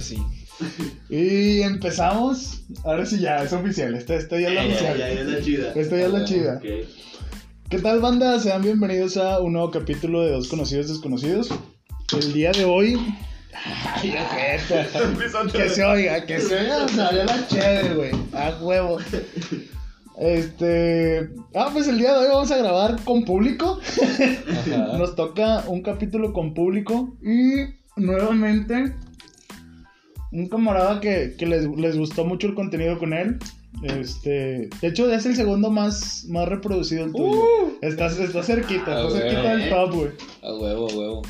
Sí. Y empezamos. Ahora sí ya, es oficial. Esta, esta ya es la oficial. ya, ya es la chida. Esta ya es la chida. Ok. ¿Qué tal, banda? Sean bienvenidos a un nuevo capítulo de Dos Conocidos Desconocidos. El día de hoy. Ay, ojete. Que se oiga, que se oiga. Salió la chévere, güey. A huevo. Este. Ah, pues el día de hoy vamos a grabar con público. Ajá. Nos toca un capítulo con público. Y nuevamente. Un camarada que, que les, les gustó mucho el contenido con él. Este. De hecho, es el segundo más, más reproducido el tuyo. Estás, estás cerquita, Ah, estás cerquita del top, güey. A huevo, a huevo.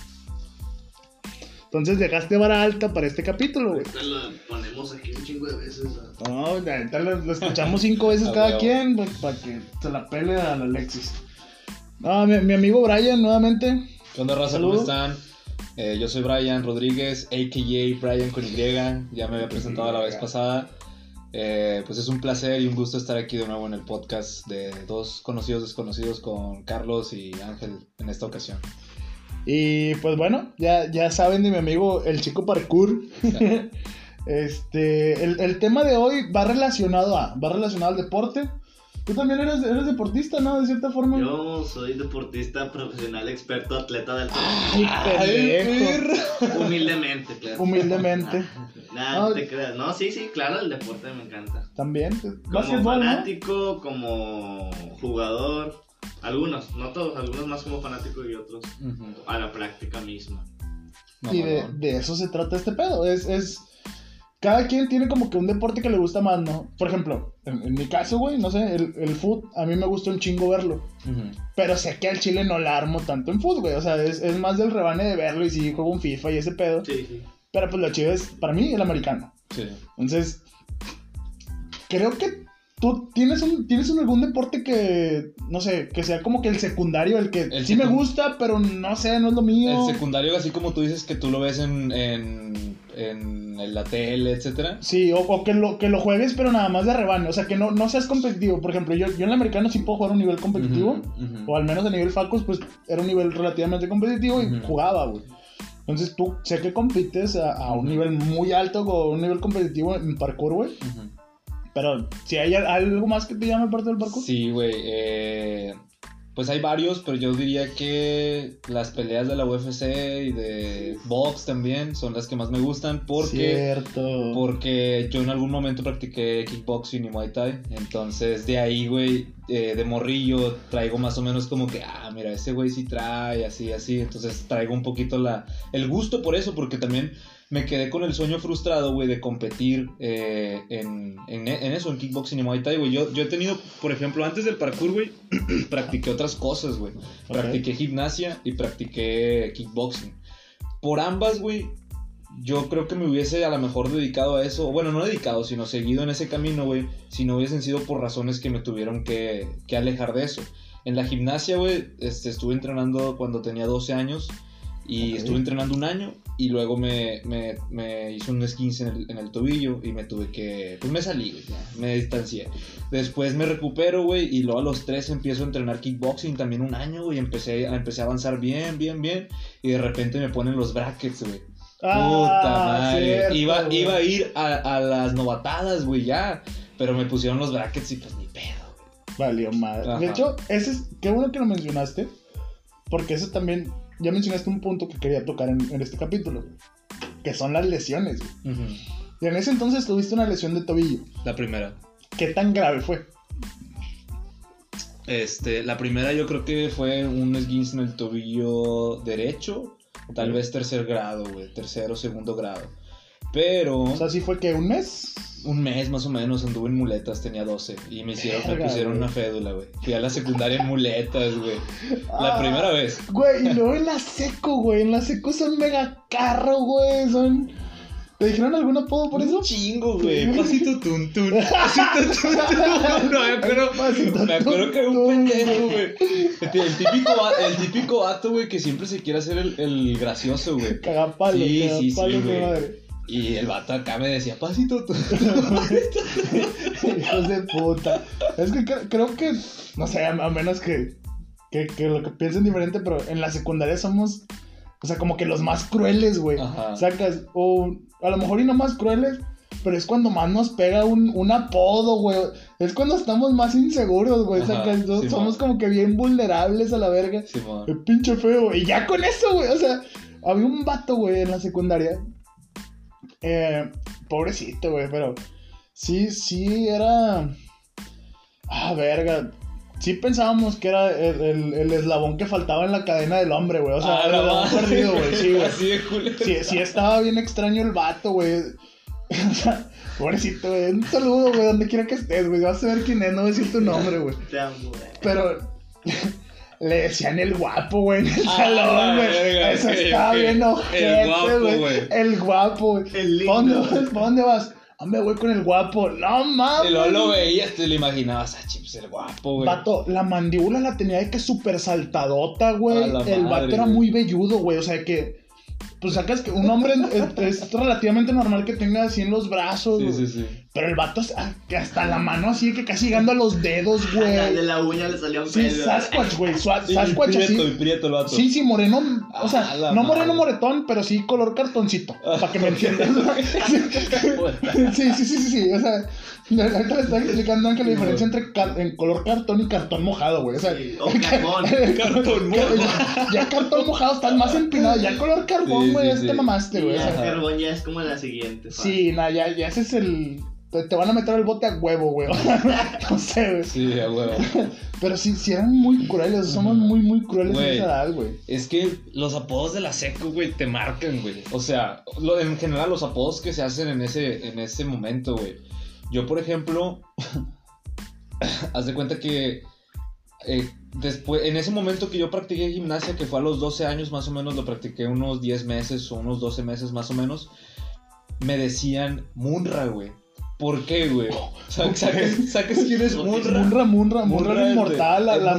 Entonces dejaste vara alta para este capítulo, güey. Ahorita lo ponemos aquí un chingo de veces. ¿no? No, ahorita lo, lo escuchamos cinco veces cada huevo. quien, pues, para que se la pele a la Alexis. No, mi, mi amigo Brian, nuevamente. ¿Qué onda, raza? ¿Cómo están? Eh, yo soy Brian Rodríguez, a.k.a. Brian con Y. Ya me había presentado la vez pasada. Eh, pues es un placer y un gusto estar aquí de nuevo en el podcast de dos conocidos desconocidos con Carlos y Ángel en esta ocasión. Y pues bueno, ya, ya saben de mi amigo el chico parkour. este, el, el tema de hoy va relacionado a, va relacionado al deporte. Tú también eres, eres deportista, ¿no? De cierta forma. Yo soy deportista profesional, experto, atleta del Ay, pendejo. Humildemente, claro. Humildemente. Nada, no te creas. No, sí, sí, claro, el deporte me encanta. También. Como Básquetbol, ¿no? fanático, como jugador. Algunos, no todos, algunos más como fanático y otros a la práctica misma. Y de, de eso se trata este pedo. Es, es. Cada quien tiene como que un deporte que le gusta más, ¿no? Por ejemplo, en, en mi caso, güey, no sé, el, el foot, a mí me gusta un chingo verlo. Pero sé que al chile no la armo tanto en foot, güey. O sea, es, es más del rebane de verlo y sí juego un FIFA y ese pedo. Sí, sí. Pero pues lo chido es, para mí, el americano. Sí. Entonces, creo que tú tienes un, tienes un- algún deporte que, no sé, que sea como que el secundario, el que El sí me gusta, pero no sé, no es lo mío. El secundario, así como tú dices que tú lo ves en, en, en la tele, etcétera. Sí, o, o que, lo, que lo juegues, pero nada más de rebane. O sea, que no, no seas competitivo. Por ejemplo, yo, yo en el americano sí puedo jugar a un nivel competitivo. O al menos a nivel Falcos, pues era un nivel relativamente competitivo y jugaba, güey. Entonces tú sé que compites a, a un nivel muy alto o un nivel competitivo en parkour, güey. Pero si hay algo más que te llame aparte del parkour. Sí, güey. eh, pues hay varios, pero yo diría que las peleas de la UFC y de box también son las que más me gustan porque, Cierto. porque yo en algún momento practiqué kickboxing y muay thai. Entonces de ahí, güey, eh, de morrillo traigo más o menos como que, ah, mira, ese güey sí trae, así, así. Entonces traigo un poquito la, el gusto por eso, porque también me quedé con el sueño frustrado, güey, de competir eh, en, en, en eso, en kickboxing y muay thai, güey. Yo, yo he tenido, por ejemplo, antes del parkour, güey, practiqué otras cosas, güey. Practiqué gimnasia y practiqué kickboxing. Por ambas, güey, yo creo que me hubiese a lo mejor dedicado a eso. Bueno, no dedicado, sino seguido en ese camino, güey. Si no hubiesen sido por razones que me tuvieron que, que alejar de eso. En la gimnasia, güey, este, estuve entrenando cuando tenía 12 años. Y Ok. estuve entrenando un año y luego me, me, me hice un esguince en el, en el tobillo y me tuve que... Pues me salí, güey, me distancié. Después me recupero, güey, y luego a los tres empiezo a entrenar kickboxing también un año, güey. Empecé, empecé a avanzar bien, bien, bien. Y de repente me ponen los brackets, güey. Puta Ah, madre. cierto, iba, güey. iba a ir a, a las novatadas, güey, ya. Pero me pusieron los brackets y pues ni pedo. Valió madre. Ajá. De hecho, ese es. Qué bueno que lo mencionaste. Porque eso también. Ya mencionaste un punto que quería tocar en, en este capítulo. Que son las lesiones. Y en ese entonces tuviste una lesión de tobillo. La primera. ¿Qué tan grave fue? Este, la primera yo creo que fue un esguince en el tobillo derecho. Tal vez tercer grado, güey. Tercero, segundo grado. Pero O sea, sí fue que un mes. Un mes más o menos anduve en muletas, tenía 12. Y me hicieron, me pusieron güey. una fédula, güey. Fui a la secundaria en muletas, güey. La Ah, primera vez. Güey, y luego en la seco, güey. En la seco son mega carro, güey. Son. ¿Te dijeron algún apodo por eso? Un chingo, güey. Pasito tun tun. Pasito tun tun. No, me acuerdo. Pasito Me acuerdo que era un pendejo, güey. El típico, el típico vato, güey, que siempre se quiere hacer el, el gracioso, güey. Cagapalo, Sí, sí, sí, cagapalo, güey. madre. Y el vato acá me decía, pasito tun. Hijos de puta. Es que cre- creo que, no sé, a, a menos que, que, que lo que piensen diferente, pero en la secundaria somos O sea, como que los más crueles, güey. Ajá. Sacas, o a lo mejor y no más crueles, pero es cuando más nos pega un, un apodo, güey. Es cuando estamos más inseguros, güey. Sacas, Simón. somos como que bien vulnerables a la verga. Simón. El pinche feo. Y ya con eso, güey. O sea, había un vato, güey, en la secundaria. Eh, pobrecito, güey, pero sí, sí era. Ah, verga. Sí pensábamos que era el, el- el eslabón que faltaba en la cadena del hombre, güey. O sea, Ah, el eslabón perdido, güey. Sí, güey. Así de culero. Sí, sí estaba bien extraño el vato, güey. O sea, pobrecito, güey. Un saludo, güey, donde quiera que estés, güey. Vas a ver quién es, no voy a decir tu nombre, güey. Te amo, güey. Pero le decían el guapo, güey, en el Ah, salón, güey. Eso ok, estaba ok. bien ojete, El guapo, güey. El guapo, güey. El ¿Pa' dónde lindo. ¿Pa' dónde vas? Hombre, güey, con el guapo. No mames. Y luego lo veías, te lo imaginabas, ah, chips, el guapo, güey. Vato, la mandíbula la tenía de que súper saltadota, güey. A El vato era güey. muy velludo, güey. O sea que. Pues sacas que un hombre es, es relativamente normal que tenga así en los brazos. Sí, güey. sí, sí. Pero el vato ah, que hasta la mano así que casi llegando a los dedos, la de güey. la uña le salió un Sí, pelo. Sasquatch, güey. Sua- Y Sasquatch prieto, y así. prieto el vato. Sí, sí, moreno. O sea, Ah, no moreno madre. moretón, pero sí color cartoncito. Para que me entiendas. sí, sí, sí, sí, sí. O sea, ahorita le estaba explicando que la diferencia entre car- en color cartón y cartón mojado, güey. O sea, Sí, o carbón. Cartón ya, ya cartón mojado estás más empinado. Ya color carbón, Sí, güey, sí, sí. mamaste, güey. Y O el sea, carbón ya es como la siguiente. fase. sí, nada, ya, ya ese es el. Te, te van a meter el bote a huevo, güey. no sé, güey. Sí, a huevo. Pero sí, sí eran muy crueles. Somos muy, muy crueles Güey. en esa edad, güey. Es que los apodos de la seco, güey, te marcan, güey. O sea, lo- en general los apodos que se hacen en ese, en ese momento, güey. Yo, por ejemplo, haz de cuenta que eh, después, en ese momento que yo practiqué gimnasia, que fue a los 12 años más o menos, lo practiqué unos 10 meses o unos 12 meses más o menos, me decían Munra, güey. ¿Por qué, güey? Sa- ¿Sabes, ¿Sabes quién es Munra? Munra, Munra, Munra, el inmortal, la, la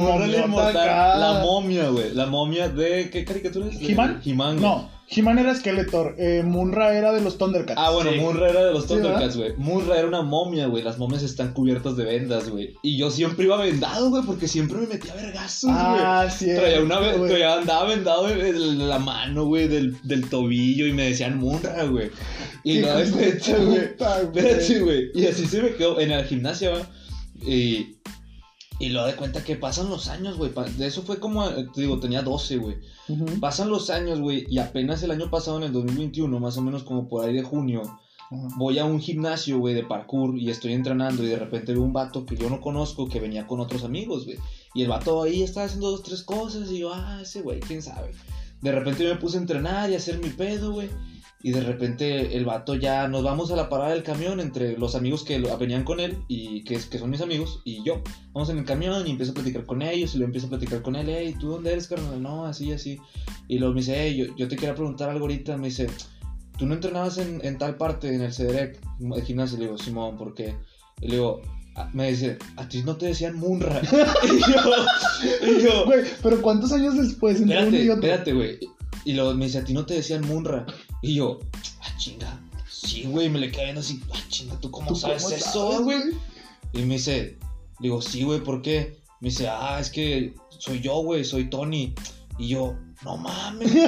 acá. La momia, güey. La momia de. ¿Qué caricatura es? ¿He-Man? He-Man, güey. No, He-Man era Skeletor. Eh, Munra era de los Thundercats. Ah, bueno, Sí. Munra era de los Sí, Thundercats, güey. Munra era una momia, güey. Las momias están cubiertas de vendas, güey. Y yo siempre iba vendado, güey, porque siempre me metía vergazos, güey. Ah, sí. Traía una traía- andaba vendado de, la mano, güey, del, del tobillo y me decían Munra, güey. Y no puta, güey. Espérate, güey. Y así se me quedó en la gimnasia, güey. Y, y lo de cuenta que pasan los años, güey. De eso fue como, eh, te digo, tenía 12, güey. Pasan los años, güey. Y apenas el año pasado, en el 2021, más o menos como por ahí de junio, voy a un gimnasio, güey, de parkour y estoy entrenando y de repente veo un vato que yo no conozco que venía con otros amigos, güey. Y el vato ahí estaba haciendo dos, tres cosas y yo, ah, ese güey, quién sabe. De repente yo me puse a entrenar y a hacer mi pedo, güey. Y de repente el vato ya nos vamos a la parada del camión entre los amigos que venían con él y que, son mis amigos y yo. Vamos en el camión y empiezo a platicar con ellos y luego empiezo a platicar con él, hey, ¿tú dónde eres, carnal? No, así, así. Y luego me dice, hey, yo, yo te quería preguntar algo ahorita. Me dice, ¿tú no entrenabas en, en tal parte, en el CEDREC, el gimnasio? Le digo, Simón, ¿por qué? Y le digo, "Ah", me dice, a ti no te decían Munra. y yo, Güey, pero ¿cuántos años después espérate, espérate, güey. Y luego me dice, a ti no te decían Munra. Y yo, ah, chinga. Sí, güey, me le quedé viendo así, ah, chinga, ¿tú cómo ¿Tú sabes cómo eso, güey? Y me dice, digo, sí, güey, ¿por qué? Me dice, ah, es que soy yo, güey, soy Tony. Y yo, no mames, güey.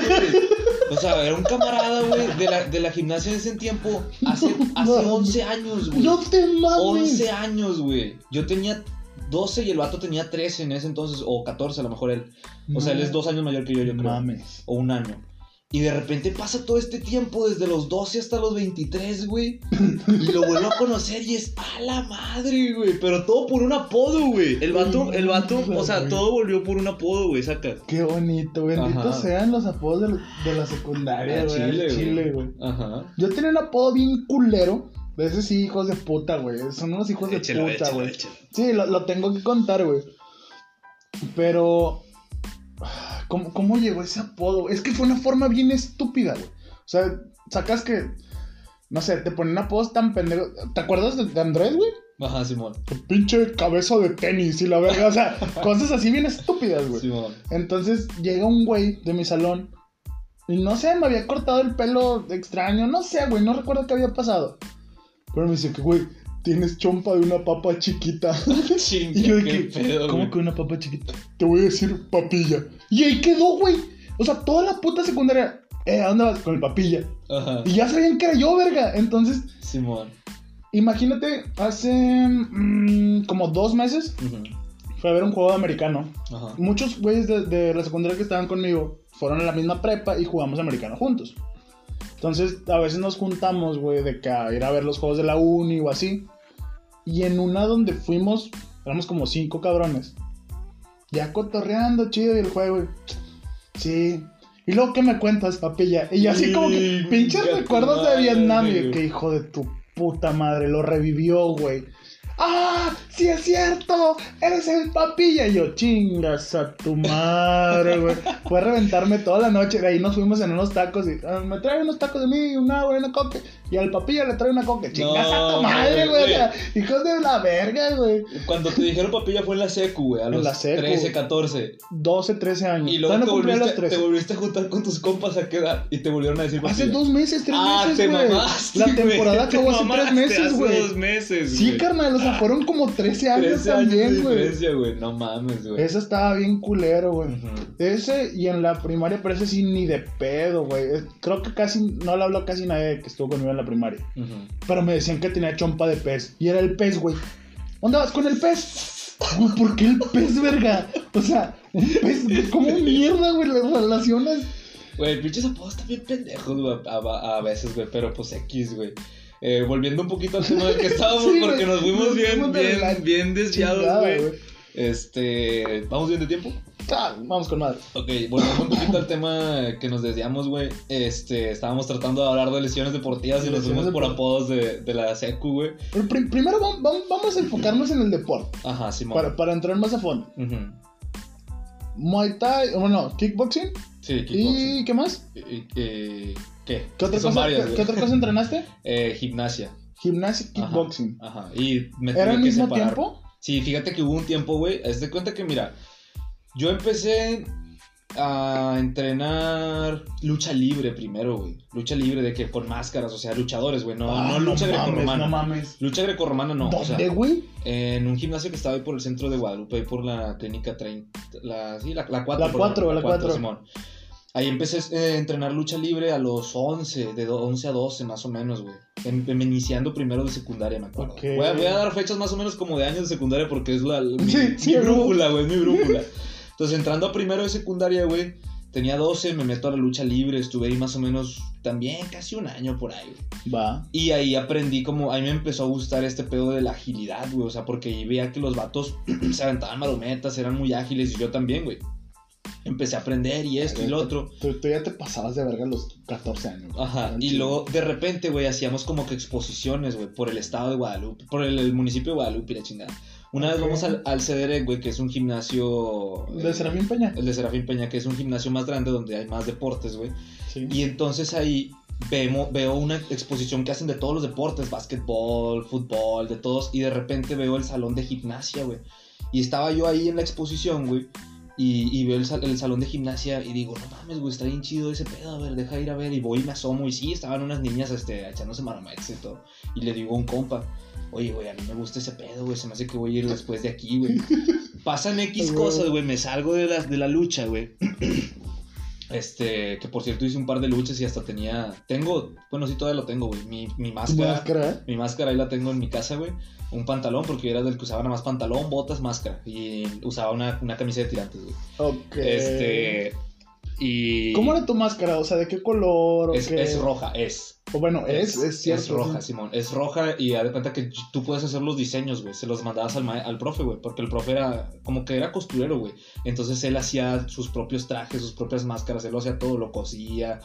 O sea, era un camarada, güey, de la, de la gimnasia en ese tiempo, hace, hace No, 11 años, güey. No te mames. 11 años, güey. Yo tenía 12 y el vato tenía 13 en ese entonces, o 14 a lo mejor él. O sea, él es dos años mayor que yo, yo creo. Mames. O un año. Y de repente pasa todo este tiempo, desde los 12 hasta los 23, güey. Y lo vuelvo a conocer y es a la madre, güey. Pero todo por un apodo, güey. El vato, el vato, o sea, todo volvió por un apodo, güey, saca. Qué bonito, benditos Ajá. sean los apodos de, de la secundaria, A güey. Chile, güey. Chile, güey. Ajá. Yo tenía un apodo bien culero. De esos sí, hijos de puta, güey. Son unos hijos de puta, güey. Sí, lo, lo tengo que contar, güey. Pero. ¿Cómo, ¿Cómo llegó ese apodo? Es que fue una forma bien estúpida, güey. O sea, sacas que. No sé, te ponen apodos tan pendejos. ¿Te acuerdas de, de Andrés, güey? Ajá, Simón. Pinche cabeza de tenis y la verga. O sea, cosas así bien estúpidas, güey. Simón. Entonces llega un güey de mi salón. Y no sé, me había cortado el pelo extraño. No sé, güey, no recuerdo qué había pasado. Pero me dice que, güey, tienes chompa de una papa chiquita. Chinga, y yo de qué que, pedo, ¿cómo güey. que una papa chiquita? Te voy a decir papilla. Y ahí quedó, güey. O sea, toda la puta secundaria. Eh, ¿a dónde vas? Con el papilla. Ajá. Y ya sabían que era yo, verga. Entonces, Simón. imagínate, hace mm, como dos meses fue a ver un juego de americano. Ajá. Muchos güeyes de, de la secundaria que estaban conmigo fueron a la misma prepa y jugamos americano juntos. Entonces, a veces nos juntamos, güey, de que a ir a ver los juegos de la uni o así. Y en una donde fuimos, éramos como cinco cabrones. Ya cotorreando, chido, y el juego, güey. Sí. Y luego, ¿qué me cuentas, papilla? Y yo así como que, pinches recuerdos de Vietnam. Y que hijo de tu puta madre, lo revivió, güey. ¡Ah! ¡Sí es cierto! ¡Eres el papilla! Y yo, chingas a tu madre, güey. Fue a reventarme toda la noche. De ahí nos fuimos en unos tacos y "Ah, me trae unos tacos de mí, y una coca. Y al papilla le trae una coca. Chingas a No, tu madre, güey. O sea, hijos de la verga, güey. Cuando te dijeron papilla fue en la secu, güey, a los la secu. 13, 14. 12, 13 años. Y luego te cumplía los volviste, te 13. volviste a juntar con tus compas a qué edad y te volvieron a decir Hace papilla. dos meses, tres ah, meses, te güey. mamaste, La güey. temporada Te acabó hace tres meses, hace güey. dos meses, Sí, güey. carnal, o sea, fueron como 13 años 13 también, güey. No mames, güey. Eso estaba bien culero, güey. Ese y en la primaria, pero ese sí ni de pedo, güey. Creo que casi, no le habló casi nadie que estuvo conmigo en la primaria. Pero me decían que tenía chompa de pez. Y era el pez, güey. ¿Dónde vas con el pez? Güey, ¿por qué el pez, verga? O sea, un pez, ¿cómo mierda, güey? Las relaciones. Güey, pinches apodos están bien pendejos, güey, a, a- veces, güey, pero pues X, güey. Eh, volviendo un poquito al tema del que estábamos, Sí, porque nos fuimos bien, bien, bien desviados, güey. Este, ¿vamos bien de tiempo? Ah, vamos con madre. Ok, volviendo un poquito al tema que nos desviamos, güey. Este, estábamos tratando de hablar de lesiones deportivas y nos fuimos por apodos de, de la secu, güey. Pero pri- primero vam- vam- vamos a enfocarnos en el deporte. Ajá, Simón. Para, para entrar más a fondo. Muay Thai, bueno, kickboxing. Sí, kickboxing. ¿Y qué más? ¿Y, y- eh, qué? ¿Qué otra, cosa, varias, ¿qué, qué otra cosa entrenaste? Eh, gimnasia. Gimnasia, kickboxing. Ajá. Y me ¿Era al mismo separar. tiempo? Sí, fíjate que hubo un tiempo, güey. Haz de cuenta que, mira, yo empecé a entrenar lucha libre primero, güey. Lucha libre de que con máscaras, o sea, luchadores, güey. No, Ah, no lucha mames, grecorromana. no mames. Lucha grecorromana no. O sea, ¿Dónde, güey? en un gimnasio que estaba ahí por el centro de Guadalupe, ahí por la clínica 30. La, sí, la, la 4. La cuatro, la cuatro. Simón. Ahí empecé eh, a entrenar lucha libre a los 11, de do- 11 a 12 más o menos, güey. Iniciando primero de secundaria, me acuerdo. Ok. Voy, a, voy a dar fechas más o menos como de años de secundaria porque es la, mi, Sí, mi ¿no? brújula, güey, mi brújula. Entonces, entrando a primero de secundaria, güey, tenía 12, me meto a la lucha libre, estuve ahí más o menos también casi un año por ahí, güey. Va. Y ahí aprendí como, a mí me empezó a gustar este pedo de la agilidad, güey. O sea, porque veía que los vatos se aventaban marometas, eran muy ágiles y yo también, güey. Empecé a aprender y esto y lo otro. Tú, tú ya te pasabas de verga a los 14 años. güey. Ajá, y luego de repente, güey, hacíamos como que exposiciones, güey, por el estado de Guadalupe, por el, el municipio de Guadalupe y la chingada. Una vez vamos al, al CDR, güey, que es un gimnasio... ¿De eh, Serafín Peña? El de Serafín Peña, que es un gimnasio más grande donde hay más deportes, güey. Sí. Y entonces ahí vemos, veo una exposición que hacen de todos los deportes, básquetbol, fútbol, de todos, y de repente veo el salón de gimnasia, güey. Y estaba yo ahí en la exposición, güey, y, y veo el, sal- el salón de gimnasia y digo, no mames, güey, está bien chido ese pedo, a ver, deja ir a ver. Y voy y me asomo, y sí, estaban unas niñas este, echándose marometas y todo. Y le digo a un compa, oye, güey, a mí me gusta ese pedo, güey, se me hace que voy a ir después de aquí, güey. Pasan X cosas, güey, me salgo de la, de la lucha, güey. Este, que por cierto hice un par de luchas y hasta tenía, tengo, bueno, sí todavía lo tengo, güey, mi, mi máscara, máscara, mi máscara ahí la tengo en mi casa, güey, un pantalón, porque yo era del que usaba nada más pantalón, botas, máscara, y usaba una, una camisa de tirantes, güey. Ok. Este, y... ¿Cómo era tu máscara? O sea, ¿de qué color? o Es, qué? es roja, es. O bueno, es, es cierto. Es roja, sí. Simón. Es roja y haz de cuenta que tú puedes hacer los diseños, güey. Se los mandabas al, al profe, güey. Porque el profe era como que era costurero, güey. Entonces él hacía sus propios trajes, sus propias máscaras. Él lo hacía todo, lo cosía,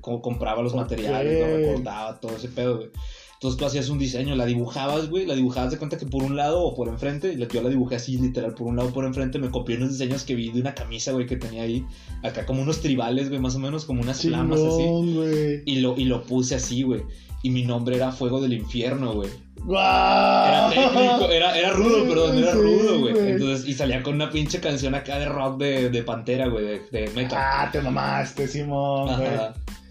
compraba los materiales, lo recortaba, todo ese pedo, güey. Entonces tú hacías un diseño, la dibujabas, güey. La dibujabas de cuenta que por un lado o por enfrente. Yo la dibujé así, literal, por un lado o por enfrente. Me copié unos diseños que vi de una camisa, güey, que tenía ahí. Acá como unos tribales, güey, más o menos, como unas flamas así. Y lo, y lo puse así, güey. Y mi nombre era Fuego del Infierno, güey. ¡Guau! Era técnico, era, era rudo, perdón, era Sí, rudo, güey. güey. Entonces, y salía con una pinche canción acá de rock de, de Pantera, güey, de, de metal. Ah, te mamaste, Simón, güey.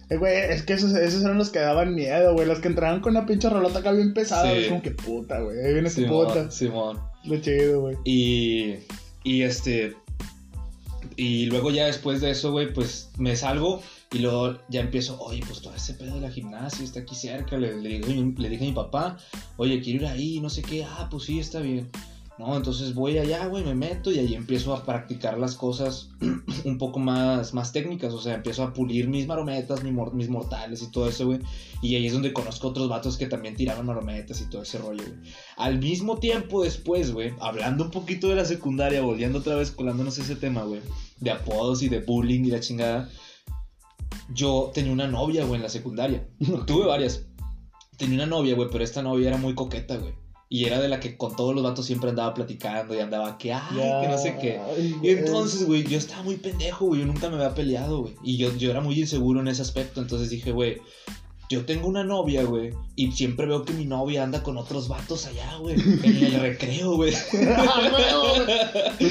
Eh, güey, es que esos, esos eran los que daban miedo, güey. Los que entraban con una pinche rolota acá bien pesada. Sí. Es como que puta, güey. Ahí viene Simón, puta. Simón. Lo chido, güey. Y, y este. Y luego ya después de eso, güey, pues me salgo y luego ya empiezo, oye, pues todo ese pedo de la gimnasia está aquí cerca. Le, le, le dije a mi papá, oye, quiero ir ahí, no sé qué. Ah, pues sí, está bien. No, entonces voy allá, güey, me meto y ahí empiezo a practicar las cosas un poco más, más técnicas. O sea, empiezo a pulir mis marometas, mis, mor- mis mortales y todo eso, güey. Y ahí es donde conozco otros vatos que también tiraban marometas y todo ese rollo, güey. Al mismo tiempo después, güey, hablando un poquito de la secundaria, volviendo otra vez, colándonos ese tema, güey, de apodos y de bullying y la chingada. Yo tenía una novia, güey, en la secundaria. Tuve varias. Tenía una novia, güey, pero esta novia era muy coqueta, güey. Y era de la que con todos los vatos siempre andaba platicando y andaba que, ay, que no sé qué. Y entonces, güey, yo estaba muy pendejo, güey. Yo nunca me había peleado, güey. Y yo, yo era muy inseguro en ese aspecto. Entonces dije, güey, yo tengo una novia, güey. Y siempre veo que mi novia anda con otros vatos allá, güey. En el recreo, güey.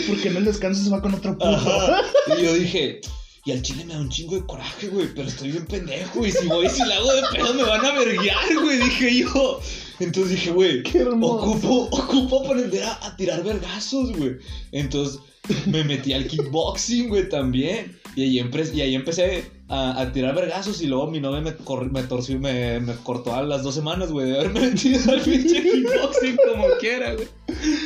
¿Por qué en el descanso se va con otro puto? Ajá. Y yo dije, y al chile me da un chingo de coraje, güey. Pero estoy bien pendejo. Y si voy y si la hago de pedo, me van a verguiar, güey. Dije yo. Entonces dije, güey, ocupo, ocupo aprender a, a tirar vergazos, güey. Entonces me metí al kickboxing, güey, también. Y ahí, empe- y ahí empecé a, a tirar vergazos y luego mi novia me, cor- me torció, me, me cortó a las dos semanas, güey, de haberme metido al pinche kickboxing como quiera, güey.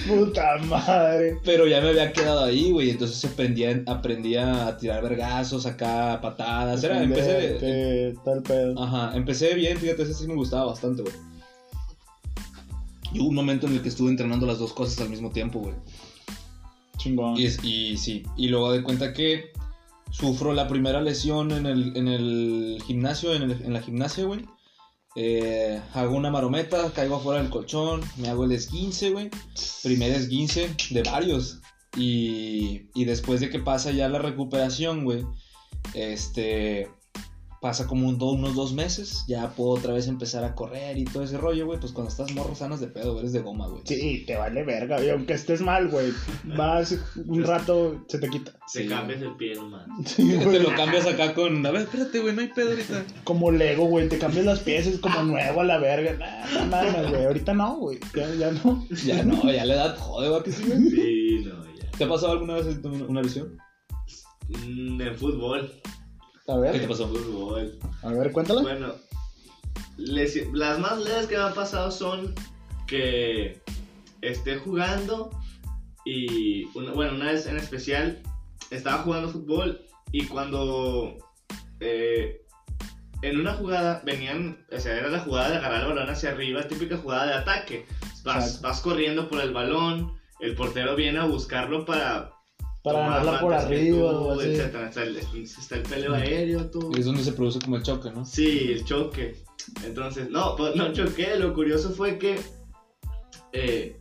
Puta madre. Pero ya me había quedado ahí, güey, entonces aprendí, a- aprendí a tirar vergazos, acá, patadas. Era, empecé, tal pedo. Ajá, empecé bien, fíjate, ese sí me gustaba bastante, güey. Y hubo un momento en el que estuve entrenando las dos cosas al mismo tiempo, güey. Chingón. Y, es- y sí, y luego de cuenta que sufro la primera lesión en el, en el gimnasio, en, el- en la gimnasia, güey. Eh, hago una marometa, caigo afuera del colchón, me hago el esguince, güey. Primer esguince de varios. Y, y después de que pasa ya la recuperación, güey, este, pasa como un unos dos meses, ya puedo otra vez empezar a correr y todo ese rollo, güey. Pues cuando estás morro sanas de pedo, eres de goma, güey. Sí, te vale verga. Y aunque estés mal, güey, vas un rato, se te quita. Te Sí. cambias el pie nomás. Sí, Te güey. lo cambias acá con. A ver, espérate, güey, no hay pedo ahorita. Como Lego, güey, te cambias las piezas como nuevo a la verga. No mames, güey. Ahorita no, güey. Ya, ya no. Ya no, ya la edad jode, va que sí, güey. Sí, no, ya. ¿Te ha pasado alguna vez una una lesión? Mm, En fútbol. A ¿Qué te pasó? Fútbol. a ver, cuéntala. Bueno, las más leves que me han pasado son que esté jugando y, una- bueno, una vez en especial estaba jugando fútbol y cuando eh, en una jugada venían, o sea, era la jugada de agarrar el balón hacia arriba, típica jugada de ataque. Vas, vas corriendo por el balón, el portero viene a buscarlo para Para ganarla por arriba tú, o así. etcétera. Está el, está el peleo aéreo, todo. Es donde se produce como el choque, ¿no? Sí, el choque. Entonces, no, pues no choqué. Lo curioso fue que eh,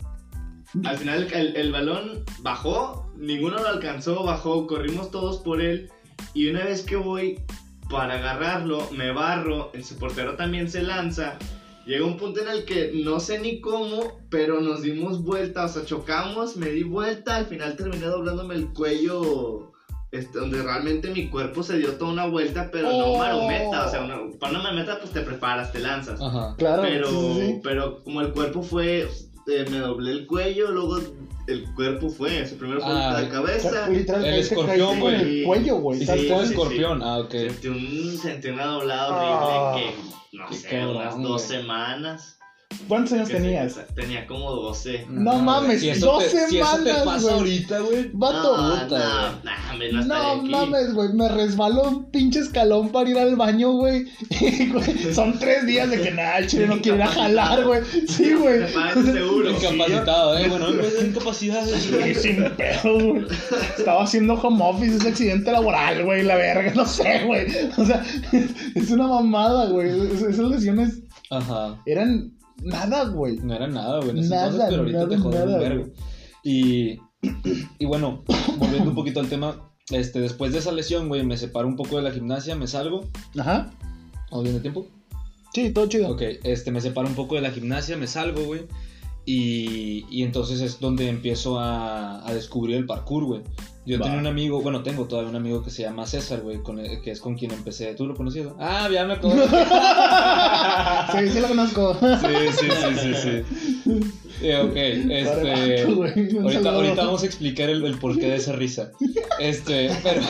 al final el, el balón bajó, ninguno lo alcanzó, bajó, corrimos todos por él. Y una vez que voy para agarrarlo, me barro, el portero también se lanza. Llega un punto en el que no sé ni cómo, pero nos dimos vuelta, o sea, chocamos, me di vuelta, al final terminé doblándome el cuello, este, donde realmente mi cuerpo se dio toda una vuelta, pero no Oh. marometa, o sea, una, para una marometa pues te preparas, te lanzas. Ajá. Claro, Pero, sí, sí, sí. pero como el cuerpo fue, eh, me doblé el cuello, luego el cuerpo fue, eso primero fue Ah, la cabeza. el escorpión, güey. el cuello, güey. Sí, cual. sí, escorpión, ah, ok. Sentí, un, sentí una doblada Ah, horrible que, no sé, cabrón, unas dos semanas. ¿Cuántos años se- tenías? tenía como 12. No mames, si eso dos te, Si eso te semanas, pasa güey. ahorita, güey. Vato. no, puta, no, nah, no, aquí. mames, güey, me resbaló un pinche escalón para ir al baño, güey. Son tres días de que nada, el chile no quiere ir a jalar, güey. Sí, güey. Seguro. Incapacitado, eh. Bueno, en vez de incapacidad. Sí, sin pedo, güey. Estaba haciendo home office, ese accidente laboral, güey, la verga, no sé, güey. O sea, es una mamada, güey. Es- Esas lesiones Ajá. eran nada, güey. No era nada, güey. en Nada, entonces, pero ahorita nada, te joden un vergo. Y, y bueno, volviendo un poquito al tema, este, después de esa lesión, güey, me separo un poco de la gimnasia, me salgo. Ajá. ¿Vamos bien de tiempo? Sí, todo chido. Ok, este, me separo un poco de la gimnasia, me salgo, güey. Y, y entonces es donde empiezo a, a descubrir el parkour, güey. Yo tenía un amigo, bueno, tengo todavía un amigo que se llama César, güey, con el- que es con quien empecé. ¿Tú lo conocías? Ah, ya me acuerdo. Sí, sí lo conozco. Sí, sí, sí, sí, sí. Ok, este. Ahorita, vamos a explicar el, el porqué de esa risa. Este, pero.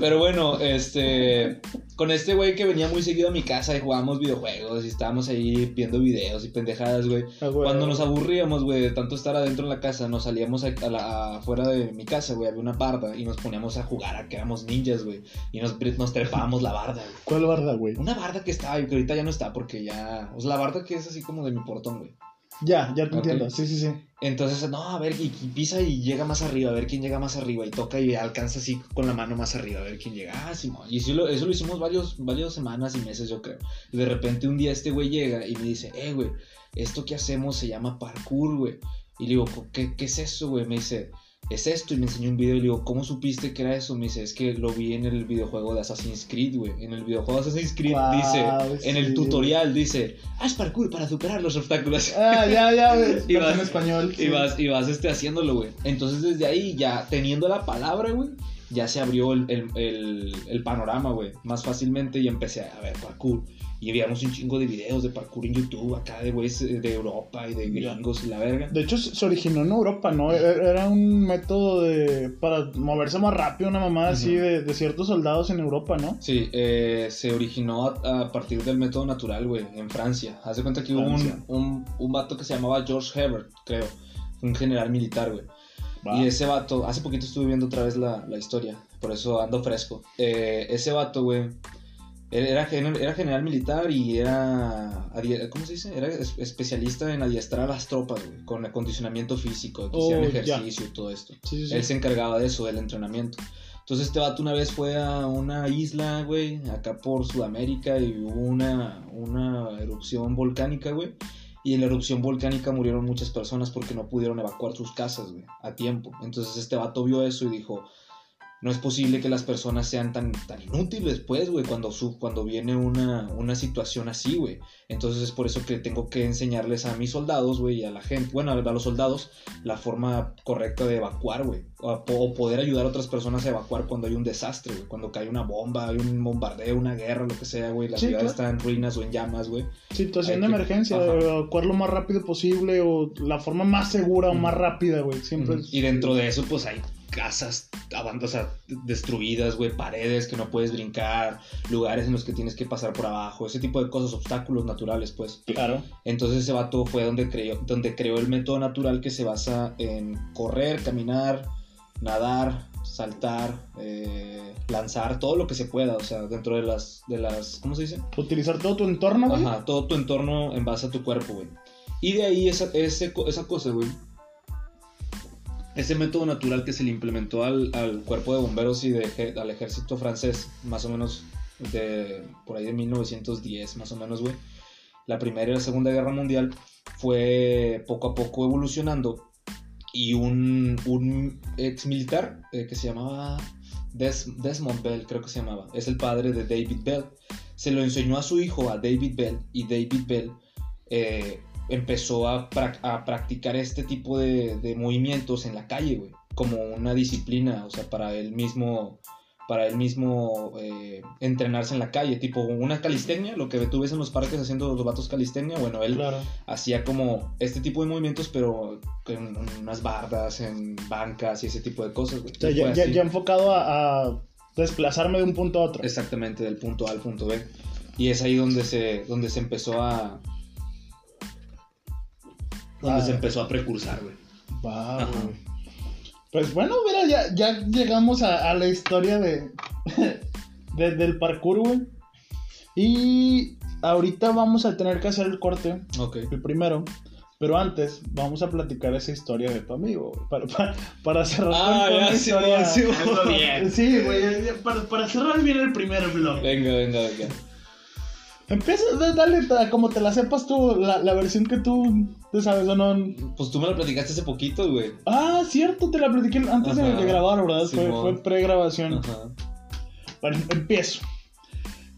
Pero bueno, este. Con este güey que venía muy seguido a mi casa y jugábamos videojuegos y estábamos ahí viendo videos y pendejadas, güey. Ah. Cuando nos aburríamos, güey, de tanto estar adentro en la casa, nos salíamos a, a la, afuera de mi casa, güey, había una barda y nos poníamos a jugar a que éramos ninjas, güey. Y nos, nos trepábamos la barda, güey. ¿Cuál barda, güey? Una barda que estaba y que ahorita ya no está porque ya. O sea, la barda que es así como de mi portón, güey. Ya, ya te entiendo. Sí, sí, sí. Entonces, no, a ver, y, y pisa y llega más arriba, a ver quién llega más arriba, y toca y alcanza así con la mano más arriba, a ver quién llega. Ah, Simón. Y eso lo, eso lo hicimos varios, varias semanas y meses, yo creo. Y de repente un día este güey llega y me dice, eh, güey, esto que hacemos se llama parkour, güey. Y le digo, ¿qué, qué es eso, güey? Me dice, es esto. Y me enseñó un video y le digo, ¿cómo supiste que era eso? Me dice, es que lo vi en el videojuego de Assassin's Creed, güey. En el videojuego de Assassin's Creed dice, en el tutorial dice, haz parkour para superar los obstáculos. Ah, ya, ya, güey. Y vas- en español. Y vas, y vas este, haciéndolo, güey. Entonces, desde ahí, ya teniendo la palabra, güey, ya se abrió el, el, el, el panorama, güey, más fácilmente y empecé a ver parkour. Y veíamos un chingo de videos de parkour en YouTube, acá de güeyes eh, de Europa y de gringos y la verga. De hecho, se originó en Europa, ¿no? E- Era un método de para moverse más rápido, una mamada así de, de ciertos soldados en Europa, ¿no? Sí, eh, se originó a, a partir del método natural, güey, en Francia. Haz de cuenta que hubo un, un, un vato que se llamaba George Hebert, creo. Un general militar, güey. Y ese vato, hace poquito estuve viendo otra vez la, la historia, por eso ando fresco. Eh, ese vato, güey, era, era general militar y era, ¿cómo se dice? Era es- especialista en adiestrar a las tropas, güey, con acondicionamiento físico, que Oh, hicieran ejercicio y todo esto. Sí, sí, sí. Él se encargaba de eso, del entrenamiento. Entonces este vato una vez fue a una isla, güey, acá por Sudamérica y hubo una, una erupción volcánica, güey. Y en la erupción volcánica murieron muchas personas porque no pudieron evacuar sus casas, güey, a tiempo. Entonces este vato vio eso y dijo, no es posible que las personas sean tan, tan inútiles, pues, güey, cuando, su, cuando viene una, una situación así, güey. Entonces es por eso que tengo que enseñarles a mis soldados, güey, y a la gente, bueno, a los soldados, la forma correcta de evacuar, güey. O, o poder ayudar a otras personas a evacuar cuando hay un desastre, güey. Cuando cae una bomba, hay un bombardeo, una guerra, lo que sea, güey. La Sí, ciudad claro. está en ruinas o en llamas, güey. Situación hay de que- emergencia, Ajá. evacuar lo más rápido posible o la forma más segura o más rápida, güey. Siempre es- Y dentro de eso, pues hay casas o sea, destruidas, güey, paredes que no puedes brincar, lugares en los que tienes que pasar por abajo, ese tipo de cosas, obstáculos naturales, pues. Claro. Entonces ese vato fue donde creó, donde creó el método natural que se basa en correr, caminar, nadar, saltar, eh, lanzar, todo lo que se pueda, o sea, dentro de las, de las, ¿cómo se dice? Utilizar todo tu entorno, güey. Ajá, todo tu entorno en base a tu cuerpo, güey. Y de ahí esa, ese esa cosa, güey. Ese método natural que se le implementó al, al cuerpo de bomberos y al ejército francés, más o menos de por ahí de 1910, más o menos, güey. La Primera y la Segunda Guerra Mundial fue poco a poco evolucionando y un, un ex militar eh, que se llamaba Des- Desmond Bell, creo que se llamaba, es el padre de David Bell se lo enseñó a su hijo, a David Bell, y David Bell eh, empezó a, prac- a practicar este tipo de, de movimientos en la calle, güey, como una disciplina, o sea, para él mismo, para él mismo eh, entrenarse en la calle, tipo una calistenia, lo que tú ves en los parques haciendo los vatos calistenia, bueno, él Claro. hacía como este tipo de movimientos, pero en unas bardas, en bancas y ese tipo de cosas, güey. O sea, ya, ya enfocado a, a desplazarme de un punto a otro. Exactamente, del punto A al punto B. Y es ahí donde se, donde se empezó a. Donde Ah. se empezó a precursar, güey. Va, güey. Pues bueno, mira, ya, ya llegamos a, a la historia de, de- del parkour, güey. Y ahorita vamos a tener que hacer el corte, Ok. el primero. Pero antes, vamos a platicar esa historia de tu amigo, güey, Para, para, para cerrar Ah, con ya, la sí, historia. sí. Sí, güey, ya, para, para cerrar bien el primer vlog. Venga, venga, venga. Empieza, da- dale, como te la sepas tú, la, la versión que tú te sabes o no. Pues tú me lo platicaste hace poquito, güey. Ah, cierto, te la platiqué antes de, Ajá. de grabar, ¿verdad? Fue, Simón. fue pregrabación. Ajá. Bueno, empiezo.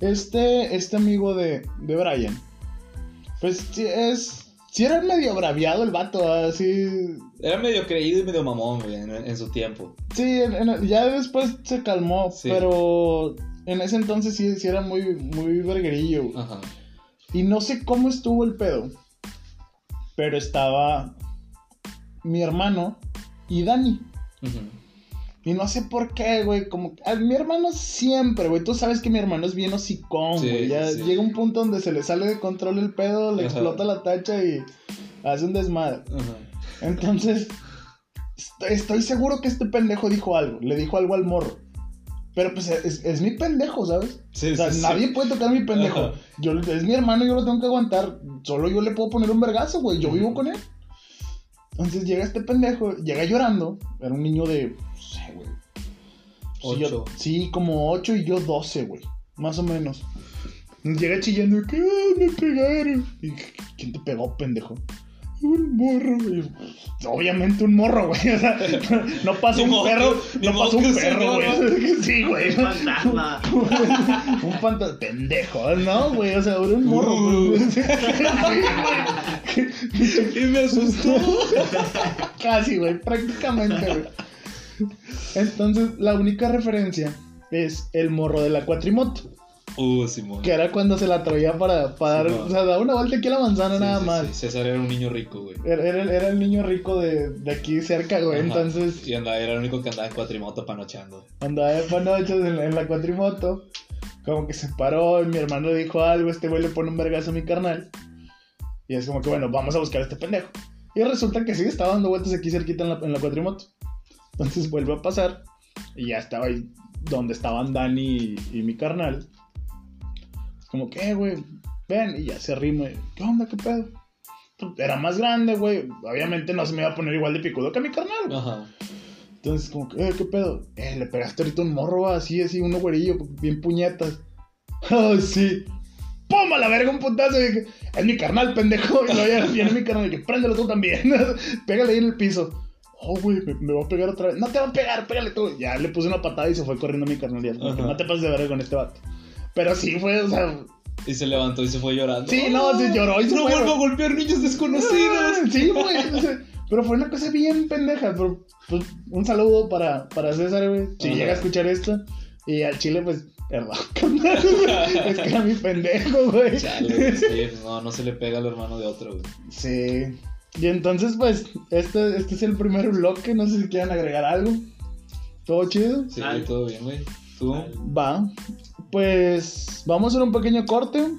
Este, este amigo de, de Brian, pues sí es. Sí era medio braviado el vato, así. Era medio creído y medio mamón, güey, en, en su tiempo. Sí, en- en- ya después se calmó, Sí. pero en ese entonces sí, sí era muy, muy verguerillo. güey. Ajá. Y no sé cómo estuvo el pedo, pero estaba mi hermano y Dani. Ujú. Y no sé por qué, güey, como... A mi hermano siempre, güey, tú sabes que mi hermano es bien hocicón, Sí, güey. Ya sí. llega un punto donde se le sale de control el pedo, le Ajá. explota la tacha y hace un desmadre. Ajá. Entonces, est- estoy seguro que este pendejo dijo algo, le dijo algo al morro. Pero pues es, es mi pendejo, ¿sabes? Sí, O sea, sí, sí. nadie puede tocar a mi pendejo. Ajá. Yo, es mi hermano, yo lo tengo que aguantar. Solo yo le puedo poner un vergazo, güey. Yo vivo con él. Entonces llega este pendejo, llega llorando. Era un niño de, no sé, güey. Sí, yo-. Sí, como 8 y yo 12, güey. Más o menos. Llega chillando, que "Ah, me pegaron. Y, ¿Quién te pegó, pendejo? Un morro, güey. Obviamente un morro, güey. O sea, no pasa un perro. No pasa un perro, güey. Sí, güey. Un fantasma. un fantasma. Pendejo, ¿no, güey? O sea, un morro, Uh. güey. Y me asustó. Casi, güey, prácticamente, güey. Entonces, la única referencia es el morro de la cuatrimoto. Uh, Simón. Que era cuando se la traía para, para dar. O sea, daba una vuelta aquí a la manzana Sí, nada sí, más. sí. César era un niño rico, güey. Era, era- era el niño rico de, de aquí cerca, güey. Ajá. Entonces, Y andaba, era el único que andaba en cuatrimoto panocheando. andaba de panoches en, en la cuatrimoto. Como que se paró y mi hermano le dijo algo. Este güey le pone un vergazo a mi carnal. Y es como que, bueno, vamos a buscar a este pendejo. Y resulta que sí, estaba dando vueltas aquí cerquita en la, en la cuatrimoto. Entonces vuelve a pasar. Y ya estaba ahí donde estaban Dani y, y mi carnal. Como que, "Eh, güey, ven. Y ya se rima. ¿Qué onda? ¿Qué pedo? Era más grande, güey. Obviamente no se me iba a poner igual de picudo que a mi carnal. Ajá. Entonces, como que, eh, ¿qué pedo? Eh, le pegaste ahorita un morro, así, así, uno güerillo, bien puñetas. Ay, sí. ¡Pum! A la verga, un putazo. Y dije, es mi carnal, pendejo. Y ya viene mi carnal y que préndelo tú también. Pégale ahí en el piso. Oh, güey, me, me va a pegar otra vez. No te va a pegar, pégale tú. Ya le puse una patada y se fue corriendo mi carnal. Ya, no te pases de verga con este vato. Pero sí fue, o sea. Y se levantó y se fue llorando. Sí, no, se lloró y se No fue, vuelvo a golpear niños desconocidos. Sí, güey. o sea, pero fue una cosa bien pendeja. Pero, pues, un saludo para, para César, güey. Si Ajá. llega a escuchar esto. Y al chile, pues, perdón, es que era mi pendejo, güey. Chale, sí, no, no se le pega al hermano de otro, güey. Sí. Y entonces, pues, este, este es el primer bloque. No sé si quieran agregar algo. ¿Todo chido? Sí, Ay. todo bien, güey. Va. Pues vamos a hacer un pequeño corte.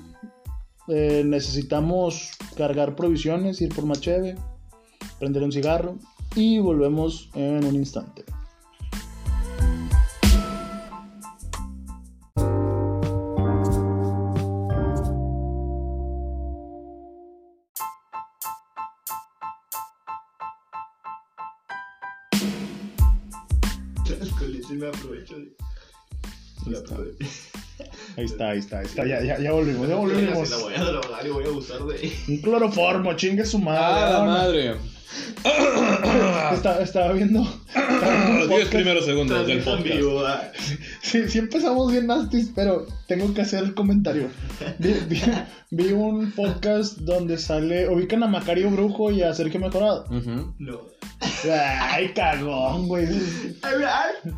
Eh, necesitamos cargar provisiones, ir por macheve, prender un cigarro y volvemos en un instante. Ahí está. Ahí está, ahí está, ahí está. Ya, ya, ya volvimos, ya volvimos. la voy a drogar y voy a abusar de Un cloroformo, chingue su madre. ¡Ah, la madre! Estaba, estaba viendo. Los 10 podcast. primeros segundos del podcast. vivo, ah. Sí, sí empezamos bien nastis, pero tengo que hacer el comentario. Vi, vi- vi un podcast donde sale, ubican a Macario Brujo y a Sergio Mejorado. Ujú. No. Ay, cagón, güey. Ay, ay.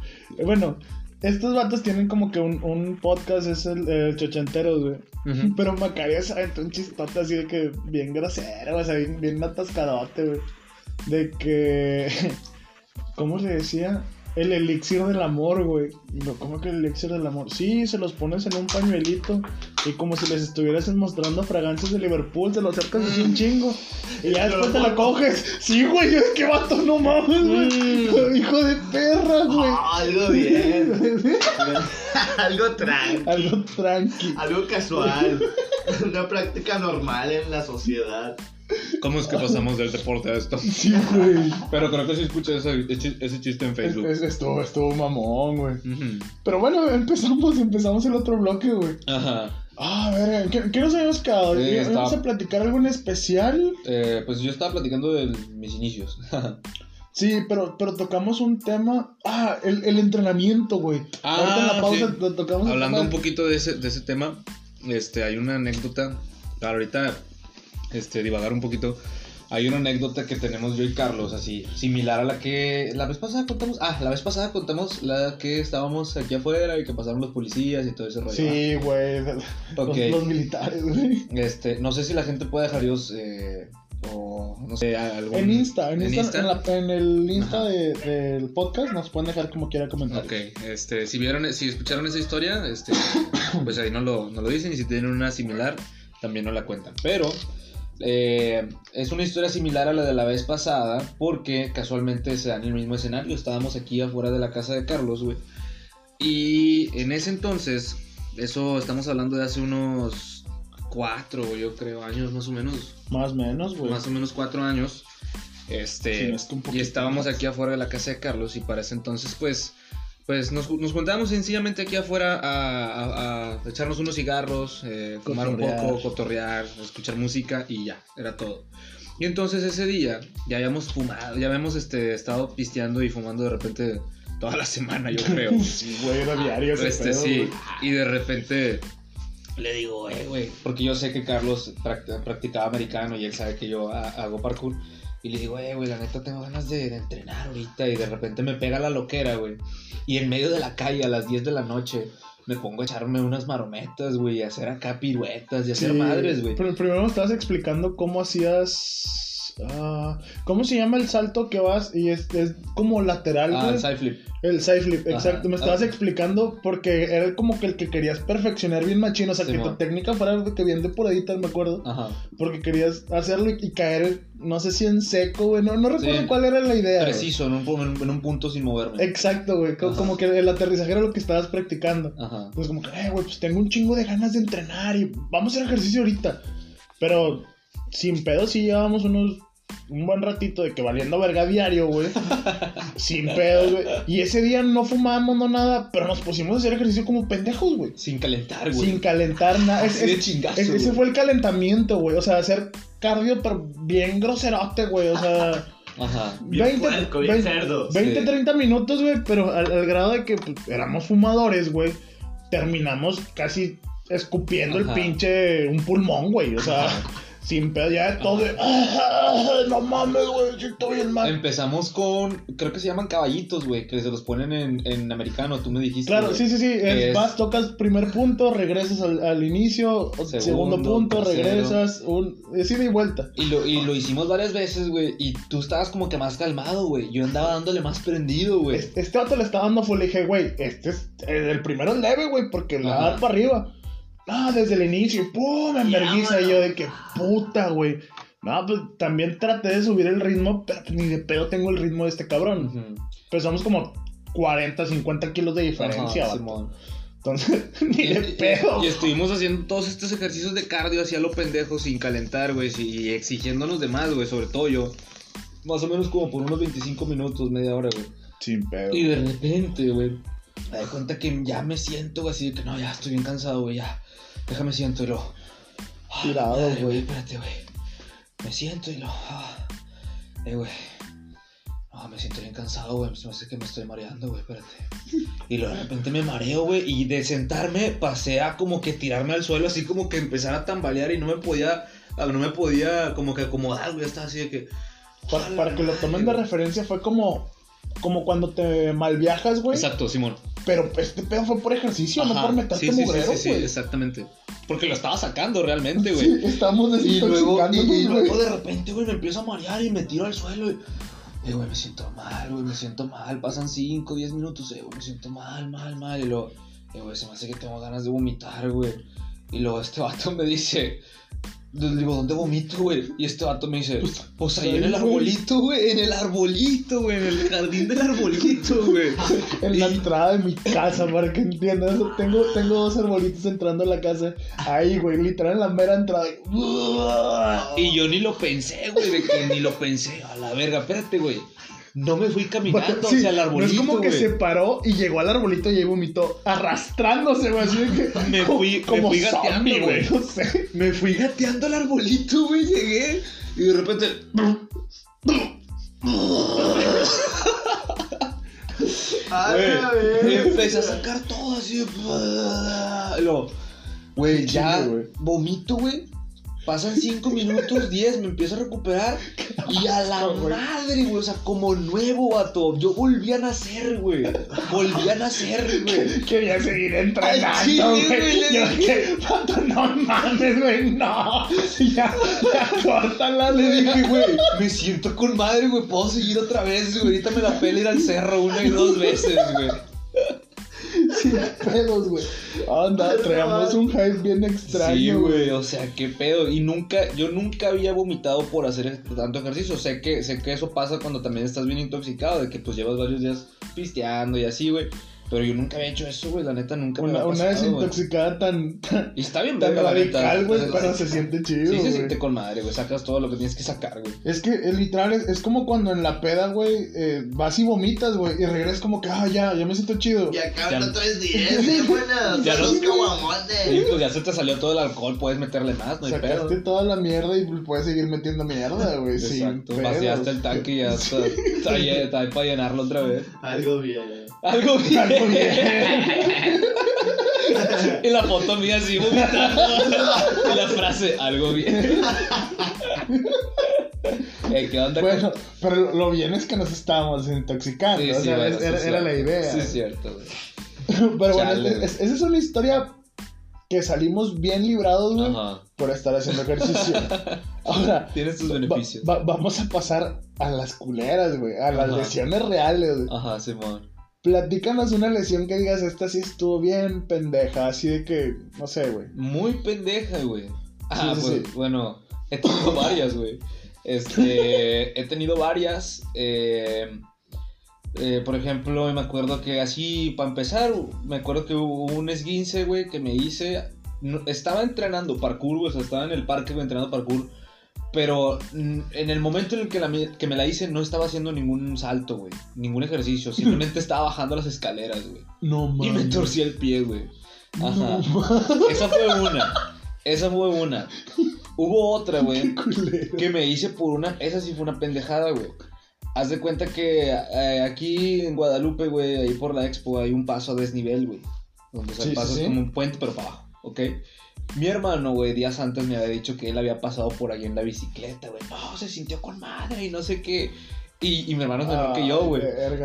Bueno, estos vatos tienen como que un, un podcast, es el, el Chochenteros, güey. Pero Macario se aventó un chistote así de que bien grosero, o sea, bien, bien atascadote, güey. De que. ¿Cómo le decía? El elixir del amor, güey. Y No, ¿cómo que el elixir del amor? Sí, se los pones en un pañuelito y como si les estuvieras mostrando fragancias de Liverpool, se los acercas así un chingo y ya después te la coges. Sí, güey, es que vato, no mames, güey. Hijo de perra, güey. Algo bien. algo tranqui. Algo tranqui. Algo casual. Una práctica normal en la sociedad. ¿Cómo es que pasamos del deporte a esto? Sí, güey. Pero creo que sí escuché ese, ese chiste en Facebook. Es- es- Estuvo, estuvo mamón, güey. Pero bueno, empezamos, empezamos el otro bloque, güey. Ajá. Ah, a ver, ¿qué, qué nos habíamos quedado? Eh, ¿Vamos a platicar algo en especial? Eh, pues yo estaba platicando de mis inicios. Sí, pero, pero tocamos un tema. Ah, el, el entrenamiento, güey. Ah, Ahorita en la pausa sí. to- tocamos Hablando un poquito de ese, de ese tema, este, hay una anécdota. Ahorita, este, divagar un poquito. Hay una anécdota que tenemos yo y Carlos, así, similar a la que la vez pasada contamos. Ah, la vez pasada contamos la que estábamos aquí afuera y que pasaron los policías y todo ese rollo. Sí, güey. Ok. Los, los militares, güey. Este, no sé si la gente puede dejar ellos eh, o no sé, algún... En Insta, en, ¿En Insta, Insta? En, la- en el Insta de- del podcast nos pueden dejar como quiera comentar. Ok, este, si vieron, si escucharon esa historia, este, pues ahí no lo, no lo dicen y si tienen una similar, también no la cuentan. Pero eh, es una historia similar a la de la vez pasada porque casualmente se da en el mismo escenario. Estábamos aquí afuera de la casa de Carlos, güey. Y en ese entonces, eso estamos hablando de hace unos cuatro, yo creo, años más o menos. Más o menos, güey. Más o menos cuatro años. Este, Sí, es que un y estábamos aquí afuera de la casa de Carlos y para ese entonces pues pues nos, nos juntábamos sencillamente aquí afuera a, a- a echarnos unos cigarros, eh, fumar un poco, cotorrear, escuchar música y ya, era todo. Y entonces ese día ya habíamos fumado, ya habíamos este, estado pisteando y fumando de repente toda la semana, yo creo. Sí, güey, era diario ese Este, pedo, sí, güey. y de repente le digo, eh, güey, porque yo sé que Carlos pract- practicaba americano y él sabe que yo ha- hago parkour. Y le digo, eh, güey, la neta tengo ganas de, de entrenar ahorita. Y de repente me pega la loquera, güey. Y en medio de la calle, a las 10 de la noche, me pongo a echarme unas marometas, güey, y a hacer acá piruetas y a hacer Sí, madres, güey. Pero primero me estabas explicando cómo hacías. ¿Cómo se llama el salto que vas y es, es como lateral? Ah, el side flip. El side flip, Ajá. exacto. Me estabas Ah. explicando porque era como que el que querías perfeccionar bien machino. O sea, que tu técnica fuera que bien de por ahí, tal me acuerdo. Ajá. Porque querías hacerlo y, y caer, no sé si en seco, güey. No, no recuerdo Sí. cuál era la idea. Preciso, en un, pu- en un punto sin moverme. Exacto, güey. co- Ajá. Como que el aterrizaje era lo que estabas practicando. Ajá. Pues como que, eh, güey, pues tengo un chingo de ganas de entrenar y vamos a hacer ejercicio ahorita. Pero sin pedo sí llevábamos unos un buen ratito de que valiendo verga diario, güey. sin pedo, güey. Y ese día no fumábamos, no nada, pero nos pusimos a hacer ejercicio como pendejos, güey. Sin calentar, güey. Sin calentar nada. Es- chingazo, es- ese fue el calentamiento, güey. O sea, hacer cardio, pero bien groserote, güey. O sea, Ajá. Bien puerco, bien cerdo. 20, Sí. 30 minutos, güey, pero al, al grado de que pues, éramos fumadores, güey, terminamos casi escupiendo Ajá. el pinche, un pulmón, güey, o sea, Ajá. Sin pedo, ya de todo de, "Ah, no mames, güey, sí estoy bien mal. Empezamos con, creo que se llaman caballitos, güey, que se los ponen en, en americano, tú me dijiste. Claro, sí, sí, sí, es, Es- vas, tocas primer punto, regresas al, al inicio, segundo, Segundo, punto, tercero. regresas, un, es ida y vuelta. Y lo, y lo hicimos varias veces, güey, y tú estabas como que más calmado, güey. Yo andaba dándole más prendido, güey. Este, este le estaba dando full, le dije, güey, este es el, primero es leve, güey, porque le va a Ajá. dar para arriba. No, desde el inicio, pum, en vergüenza. Y yo de que puta, güey. No, pues también traté de subir el ritmo, pero ni de pedo tengo el ritmo de este cabrón. Ujú. Pesamos como 40, 50 kilos de diferencia, Ajá, vato. Simón. Entonces, ni Y, de pedo. y- y estuvimos haciendo todos estos ejercicios de cardio hacia lo pendejo sin calentar, güey, y exigiéndonos de más, güey, sobre todo yo. Más o menos como por unos 25 minutos, media hora, güey. Sin pedo. Y de repente, güey, me doy cuenta que ya me siento, güey, así de que no, ya estoy bien cansado, güey, ya. Déjame siento y lo. Ah, Tirado, madre, güey. Espérate, güey. Me siento y lo. ah. Eh, güey. No, me siento bien cansado, güey. Me hace que me estoy mareando, güey, espérate. Y luego de repente me mareo, güey. Y de sentarme pasé a como que tirarme al suelo, así como que empezar a tambalear y no me podía. ah, No me podía como que acomodar, güey. Estaba así de que. Para, "Ah, que lo tomen de güey". referencia, fue como, como cuando te malviajas, güey. Exacto, Simón. Pero este pedo fue por ejercicio, no Ajá, por meterte sí, sí, sí, mugrero, sí, sí, güey. exactamente. Porque lo estaba sacando realmente, güey. Sí, estamos Y luego, y, luego de repente, güey, me empiezo a marear y me tiro al suelo. Y, eh, güey, me siento mal, güey, me siento mal. Pasan 5, 10 minutos, eh, güey, me siento mal, mal, mal. Y luego, eh, güey, se me hace que tengo ganas de vomitar, güey. Y luego este vato me dice, le digo, ¿dónde vomito, güey? Y este vato me dice, pues ahí en el arbolito, güey, en el arbolito, güey, en el jardín del arbolito, güey. En la entrada de mi casa, para que entiendas. Tengo, tengo dos arbolitos entrando a la casa. Ahí, güey, literal en la mera entrada. Y yo ni lo pensé, güey, de que ni lo pensé. A la verga, espérate, güey. No me fui caminando Sí, hacia el no arbolito, es como que se paró y llegó al arbolito y ahí vomitó arrastrándose, güey. Así de que. Me como- fui- me como fui gateando, güey. No sé. Me fui gateando al arbolito, güey, llegué. Y de repente. Güey, empecé a sacar todo así. Luego, güey, ya vomito, güey. Pasan 5 minutos, 10, me empiezo a recuperar. Y a la madre, güey. O sea, como nuevo, vato. Yo volví a nacer, güey. Volví a nacer, güey. Quería seguir entrenando, güey. Yo dije- vato, no mames, güey, no. Ya, ya, córtala, Le le dije, güey, me siento con madre, güey. Puedo seguir otra vez, güey. Ahorita me la pela ir al cerro una y dos veces, güey. Sin pedos, güey. Anda, traíamos un hype bien extraño, Sí, güey, o sea, qué pedo. Y nunca, yo nunca había vomitado por hacer tanto ejercicio. Sé que, sé que eso pasa cuando también estás bien intoxicado, de que pues llevas varios días pisteando y así, güey. Pero yo nunca había hecho eso, güey, la neta nunca me Una, había una pasado, desintoxicada tan, tan, Y está bien tan verga, la neta. radical, güey, pero se siente chido, Sí, se siente con madre, güey. Sacas todo lo que tienes que sacar, güey. Es que eh, literal es, es como cuando en la peda, güey, eh, vas y vomitas, güey, y regresas como que, ah, ya, ya me siento chido. Y acá Ya- está 310, qué buena. Ya los caguamotes. pues ya se te salió todo el alcohol, puedes meterle más, no hay pedo. Sacaste toda la mierda y puedes seguir metiendo mierda, güey, Exacto, vaciaste el tanque y ya está, está, lle- está ahí para llenarlo otra vez. Algo bien. Algo bien. Algo bien. Y la foto mía así vomitando. Y la frase, algo bien. ¿Qué onda con- Bueno, pero lo- bien es que nos estábamos intoxicando, Sí, o sí, sea, bueno, es- sí, era, era la idea. Sí, es cierto, güey. Pero bueno, Chale, esa es una historia que salimos bien librados, güey, Ajá. por estar haciendo ejercicio. Ahora, Tienes tus va- beneficios. va- vamos a pasar a las culeras, güey, a las Ajá. lesiones reales, güey. Ajá, Simón. Platícanos una lesión que digas, esta sí estuvo bien pendeja, así de que, no sé, güey. Muy pendeja, güey. Ah, Sí, sí, pues sí. bueno, he tenido varias, güey. Este, he tenido varias. eh, eh, por ejemplo, me acuerdo que así, para empezar, me acuerdo que hubo un esguince, güey, que me hice. no- estaba entrenando parkour, güey, o sea, estaba en el parque, güey, entrenando parkour. Pero mm, en el momento en el que, la me- que me la hice, no estaba haciendo ningún salto, güey. Ningún ejercicio. Simplemente estaba bajando las escaleras, güey. No Y me torcí el pie, güey. Ajá. No mames, Esa fue una. Esa fue una. Hubo otra, güey, que me hice por una. Esa sí fue una pendejada, güey. Haz de cuenta que eh, aquí en Guadalupe, güey, ahí por la expo, hay un paso a desnivel, güey. Donde Sí, sí, es sí. como un puente, pero para abajo, ¿ok? Mi hermano, güey, días antes me había dicho que él había pasado por ahí en la bicicleta, güey. No, se sintió con madre y no sé qué. Y, y mi hermano es menor que yo, güey.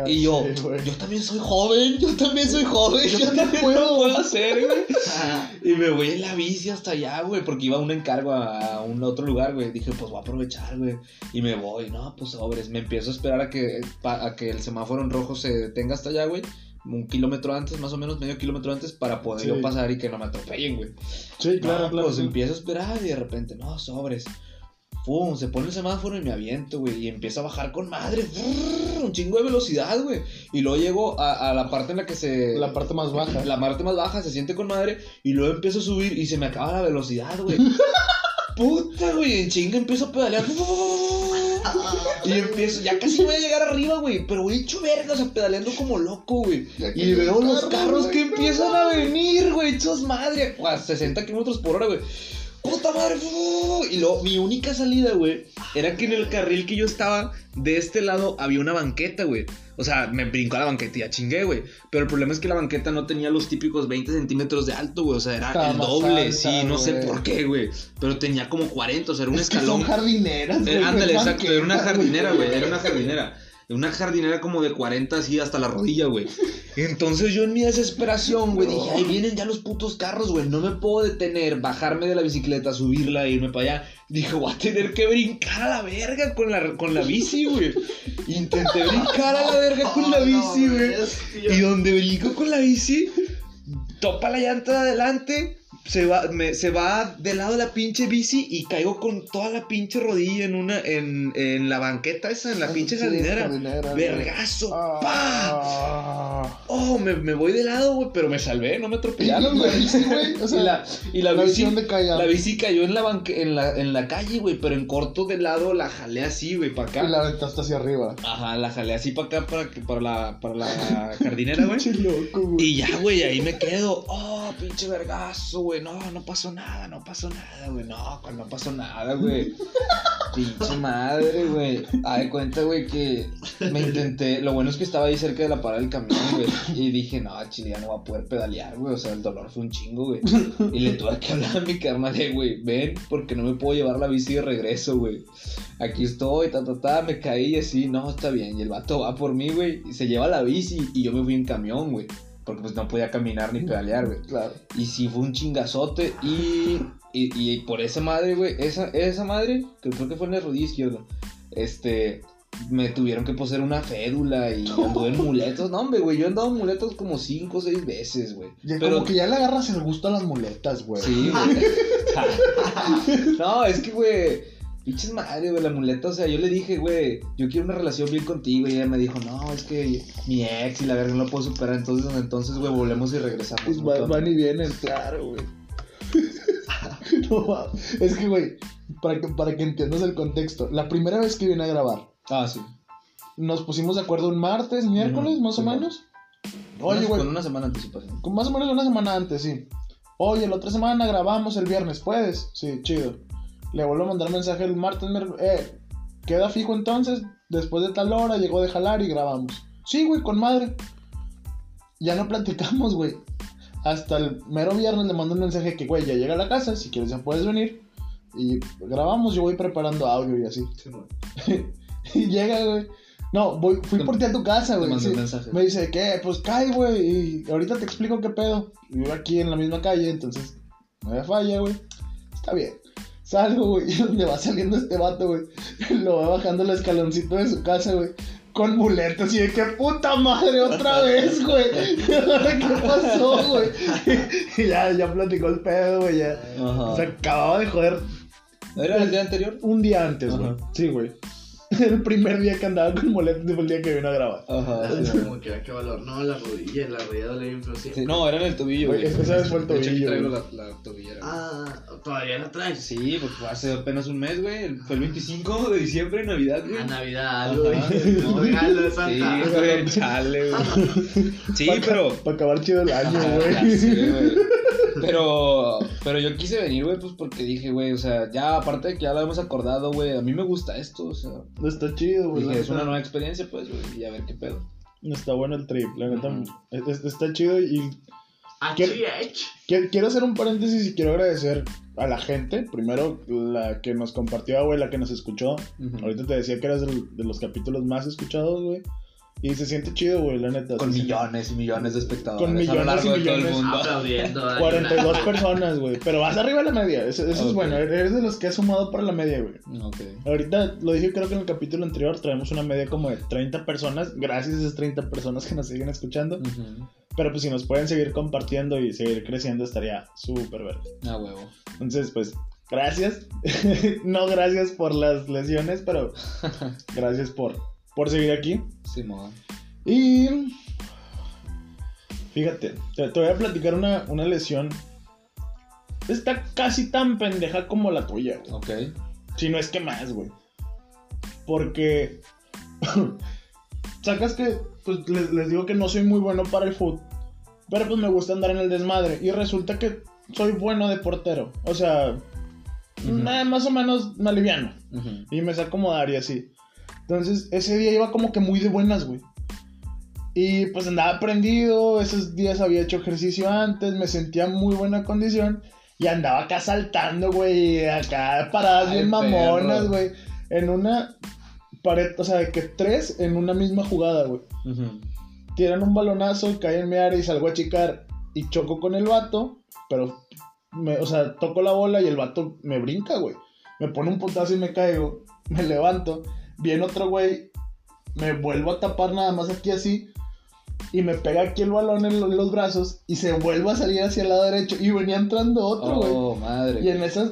Y yo, sí, yo también soy joven, yo también soy joven, yo, también puedo, puedo hacer, güey. Y me voy en la bici hasta allá, güey, porque iba a un encargo a, un otro lugar, güey. Dije, pues voy a aprovechar, güey. Y me voy, no, pues sobres. Me empiezo a esperar a que, a que el semáforo en rojo se detenga hasta allá, güey. Un kilómetro antes, más o menos, medio kilómetro antes, para poder Sí. yo pasar y que no me atropellen, güey. Sí, claro, No, claro. Pues empiezo a esperar y de repente, no, sobres. Pum, se pone el semáforo y me aviento, güey. Y empiezo a bajar con madre. brrr, un chingo de velocidad, güey. Y luego llego a, a la parte en la que se. La parte más baja. La parte más baja se siente con madre. Y luego empiezo a subir y se me acaba la velocidad, güey. Puta, güey. En chinga empiezo a pedalear. Y empiezo, ya casi voy a llegar arriba, güey. Pero voy hecho verga, o sea, pedaleando como loco, güey. Y veo los carro, carros que empiezan a venir, güey, hechos madre, a 60 kilómetros por hora, güey. ¡Puta madre! fu- Y luego, mi única salida, güey, era que en el carril que yo estaba, de este lado había una banqueta, güey. O sea, me brincó a la banqueta y ya chingué, güey. Pero el problema es que la banqueta no tenía los típicos 20 centímetros de alto, güey. O sea, era Estaba el doble, alta, sí, no sé por qué, güey. Pero tenía como 40, o sea, era un Es que escalón. son jardineras, Eh, güey, ándale, exacto, era una jardinera, güey, era una jardinera. Una jardinera como de 40 así hasta la rodilla, güey. Entonces yo en mi desesperación, güey, dije, ahí vienen ya los putos carros, güey, no me puedo detener, bajarme de la bicicleta, subirla e irme para allá. Dije, voy a tener que brincar a la verga con la, con la bici, güey. Intenté brincar a la verga con la bici, güey. Y donde brinco con la bici, topa la llanta de adelante, se va, me- se va de lado la pinche bici y caigo con toda la pinche rodilla en una, en, en la banqueta esa, en la pinche Sí, jardinera. Vergazo, Ah. pa. Oh, me, me voy de lado, güey, pero me salvé, no me atropellaron, ¿Y la güey. O sea, y la, y la la bici, la bici cayó en la, banque, en la, en la calle, güey, pero en corto de lado la jalé así, güey, para acá. Y la aventaste hacia arriba. Ajá, la jalé así para acá, para, para, la, para la jardinera, güey. Pinche loco, güey. Y ya, güey, ahí me quedo. Oh, pinche vergazo, güey. No, no pasó nada, no pasó nada, güey. No, no pasó nada, güey. Pinche madre, güey. Ay, cuenta, güey, que me intenté. Lo bueno es que estaba ahí cerca de la parada del camión, güey. Y dije, no, chile, ya no voy a poder pedalear, güey. O sea, el dolor fue un chingo, güey. Y le tuve que hablar a mi carnal de, güey, ven, porque no me puedo llevar la bici de regreso, güey. Aquí estoy, ta, ta, ta, me caí y así, no, está bien. Y el vato va por mí, güey, y se lleva la bici y yo me fui en camión, güey. Porque pues no podía caminar ni pedalear, güey. Claro. Y sí fue un chingazote y, y, y por esa madre, güey, esa, esa madre, que creo que fue en la rodilla izquierda, este, me tuvieron que poner una fédula y anduve en muletos. No, hombre, güey, yo he andado en muletos como cinco o seis veces, güey. Pero Como que ya le agarras el gusto a las muletas, güey. Sí, güey. no, es que, güey. Pinches madre, güey, la muleta, o sea, yo le dije, güey, yo quiero una relación bien contigo, y ella me dijo, no, es que mi ex y la verga no lo puedo superar, entonces, entonces, güey, volvemos y regresamos. Pues va- van y vienen, claro, güey. no, es que, güey, para que, para que entiendas el contexto, la primera vez que vine a grabar, Ah, sí. nos pusimos de acuerdo un martes, miércoles, más o menos. Oye, güey, Con una semana de anticipación. con más o menos una semana antes, sí. Oye, la otra semana grabamos el viernes, ¿puedes? Sí, chido. Le vuelvo a mandar mensaje el martes, eh, queda fijo entonces, después de tal hora llegó de jalar y grabamos. Sí, güey, con madre. Ya no platicamos, güey. Hasta el mero viernes le mando un mensaje que, güey, ya llega a la casa, si quieres ya puedes venir. Y grabamos, yo voy preparando audio y así. Sí, güey. Y llega, güey. No, voy, fui por ti a tu casa, güey. sí. un mensaje. Me dice, ¿qué? Pues cae, güey. Y ahorita te explico qué pedo. Vivo aquí en la misma calle, entonces no me falla, güey. Está bien. Salgo, güey, donde va saliendo este vato, güey. Lo va bajando el escaloncito de su casa, güey. Con muletas y de qué puta madre otra vez, güey. ¿Qué pasó, güey? Y ya, ya platicó el pedo, güey. Ya. Ajá. Se acababa de joder ¿Era el día anterior? un día antes, güey. Sí, güey. El primer día que andaba con muletas fue el día que vino a grabar. Ajá. Sí. como que ah, qué valor. No, la rodilla, la rodilla duele bien sí. Sí, No, era en el tobillo, Güey, esa vez fue el De hecho, aquí tobillo, traigo la, la tobillera. Ah, todavía la traes. Sí, porque fue hace apenas un mes, güey. Fue el 25 de diciembre, Navidad, güey. A Navidad, algo, Ajá. güey. Un regalo de Sí, Santa. güey, chale, güey. Sí, Pa' pero. Para acabar chido el año, güey. Pero, pero yo quise venir, güey, pues porque dije, güey, o sea, ya aparte de que ya lo hemos acordado, güey, a mí me gusta esto, o sea, Está chido, güey. dije, es una nueva experiencia, pues, güey, y a ver qué pedo. Está bueno el trip, la neta. Está chido y HH. qui- quiero hacer un paréntesis y quiero agradecer a la gente. Primero, la que nos compartió, güey, la que nos escuchó. Ahorita te decía que eras del- de los capítulos más escuchados, güey. Y se siente chido, güey, la neta. Con siente- millones y millones de espectadores Con a lo millones largo y de todo el millones. mundo. Aplaudiendo. ahí. 42 personas, güey. Pero vas arriba de la media. Eso, eso es bueno. Eres de los que has sumado para la media, güey. Ok. Ahorita lo dije creo que en el capítulo anterior traemos una media como de 30 personas, gracias a esas 30 personas que nos siguen escuchando. Pero pues si nos pueden seguir compartiendo y seguir creciendo estaría súper verde. Ah, huevo. Entonces pues gracias. no gracias por las lesiones, pero gracias por, por seguir aquí. Simón. Y fíjate, te, te voy a platicar una, una lesión. Está casi tan pendeja como la tuya, güey. Ok. Si no es que más, güey. Porque. sacas que. Pues les, les digo que no soy muy bueno para el foot. Pero pues me gusta andar en el desmadre. Y resulta que soy bueno de portero. O sea. Nada, más o menos me aliviano. Y me sé acomodar y así. Entonces, ese día iba como que muy de buenas, güey. Y pues andaba prendido, esos días había hecho ejercicio antes, me sentía en muy buena condición. Y andaba acá saltando, güey, acá paradas Ay, bien mamonas, güey. En una pared, o sea, de que tres en una misma jugada, güey. Ujú. Tiran un balonazo, cae en mi área y salgo a chicar. Y choco con el vato, pero, me, o sea, toco la bola y el vato me brinca, güey. Me pone un putazo y me caigo. Me levanto. Viene otro güey. Me vuelvo a tapar nada más aquí así. Y me pega aquí el balón en lo- los brazos. Y se vuelve a salir hacia el lado derecho. Y venía entrando otro, güey. Oh, madre. Y en esas,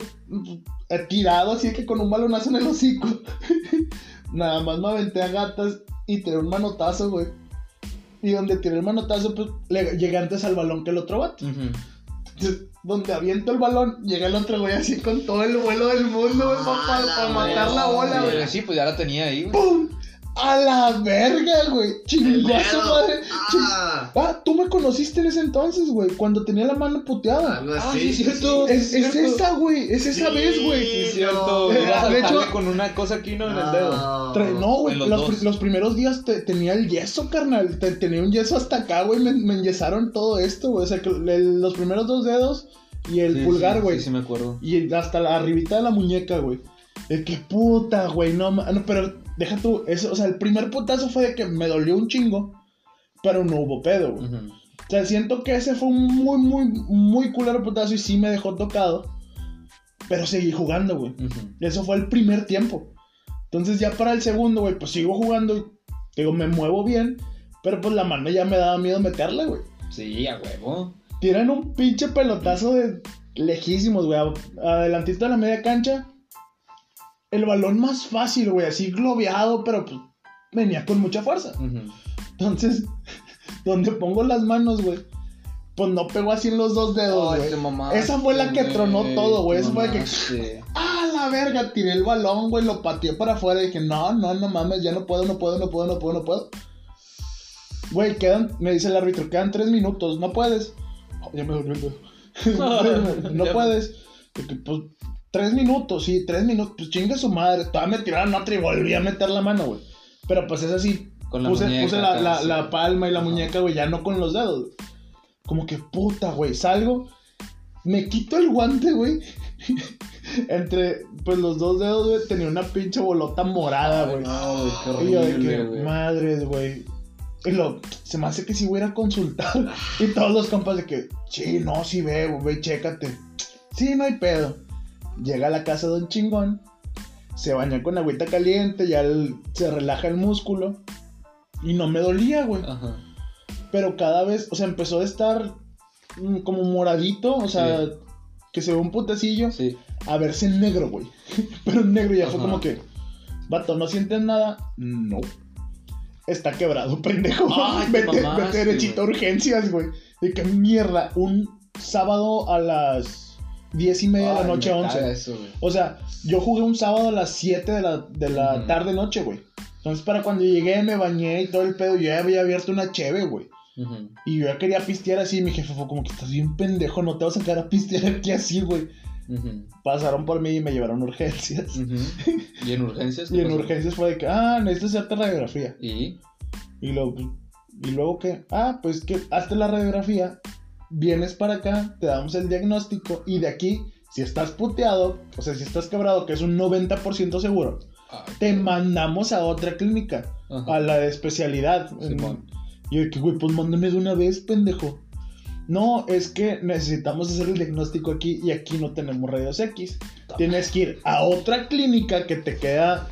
eh, tirado así que con un balonazo en el hocico. Nada más me aventé a gatas y tiré un manotazo, güey. Y donde tiré el manotazo, pues le- llegué antes al balón que el otro vato. Entonces, donde aviento el balón, llega el otro güey así con todo el vuelo del mundo, güey, para, Ah, la matar la bola, Sí, güey. Sí, pues ya la tenía ahí, güey. ¡Pum! A la verga, güey. Dedo. madre. Ching- Ah, Ah, tú me conociste en ese entonces, güey. Cuando tenía la mano puteada. algo Ah, así. sí, cierto. Es, es cierto. esa, güey. Es esa Sí. vez, güey. Sí, es cierto. Eh, Era de hecho- con una cosa aquí, ¿no? En el dedo. Tra- No, güey, los los, primeros días te- tenía el yeso, carnal. Te- tenía un yeso hasta acá, güey. Me, me enyesaron todo esto, güey. O sea, que el- los primeros dos dedos y el Sí, pulgar, sí, güey. Sí, sí, me acuerdo. Y hasta la arribita de la muñeca, güey. De que puta, güey. No, no, pero deja tú. Eso, o sea, el primer putazo fue de que me dolió un chingo. Pero no hubo pedo, güey. O sea, siento que ese fue un muy, muy, muy culero putazo y sí me dejó tocado. Pero seguí jugando, güey. Eso fue el primer tiempo. Entonces ya para el segundo, güey, pues sigo jugando y digo, me muevo bien. Pero pues la mano ya me daba miedo meterla, güey. Sí, a huevo. Tiran un pinche pelotazo de lejísimos, güey. Adelantito de la media cancha. El balón más fácil, güey. Así globeado, pero pues venía con mucha fuerza. Entonces, donde pongo las manos, güey. Pues no pegó así en los dos dedos, güey. Esa fue la que tronó todo, güey. Esa fue la que. ¡Ah, la verga! Tiré el balón, güey. Lo pateé para afuera y dije, no, no, no mames, ya no puedo, no puedo, no puedo, no puedo, no puedo. Güey, quedan, me dice el árbitro, quedan tres minutos, no puedes. Oh, ya me dolió el dedo. no puedes. Porque, pues, tres minutos, sí, tres minutos. Pues chinga su madre. Todavía me tiraron otra y volví a meter la mano, güey. Pero pues es así. Con la puse muñeca puse la, acá, la- sí. la palma y la muñeca, güey, ya no con los dedos. güey. Como que puta, güey. Salgo, me quito el guante, güey. Entre, pues, los dos dedos, güey, tenía una pinche bolota morada, güey. No, güey, qué y yo de horrible, que, güey. madres, güey. Y lo, se me hace que si voy a ir a consultar. Y todos los compas de que, sí, no, sí ve, ve, chécate. Sí, no hay pedo. Llega a la casa de un chingón. Se baña con agüita caliente, ya el- se relaja el músculo. Y no me dolía, güey. Ajá. Pero cada vez, o sea, empezó a estar mm, como moradito, o sea, Sí. que se ve un putecillo, Sí. a verse en negro, güey. Pero en negro ya fue como que, vato, ¿no sientes nada? No. Está quebrado, pendejo. Ay, te vete, mamaste, vete derechito a urgencias, güey. De qué mierda, un sábado a las diez y media de la noche a once. caga eso, güey. O sea, yo jugué un sábado a las 7 de la, de la tarde noche, güey. Entonces, para cuando llegué, me bañé y todo el pedo, yo ya había abierto una cheve, güey. Y yo ya quería pistear así, y mi jefe fue como que estás bien pendejo, no te vas a sacar a pistear aquí así, güey. Pasaron por mí y me llevaron urgencias. ¿Y en urgencias? Y en pasó? urgencias fue de que, ah, necesitas hacerte radiografía. ¿Y? Y luego, y luego que, ah, pues que hazte la radiografía, vienes para acá, te damos el diagnóstico y de aquí, si estás puteado, o sea, si estás quebrado, que es un 90% seguro, Ay, te mandamos a otra clínica, Ajá. a la de especialidad. Simón. Y yo que, güey, pues mándame de una vez, pendejo. No, es que necesitamos hacer el diagnóstico aquí y aquí no tenemos rayos X. Tienes que ir a otra clínica que te queda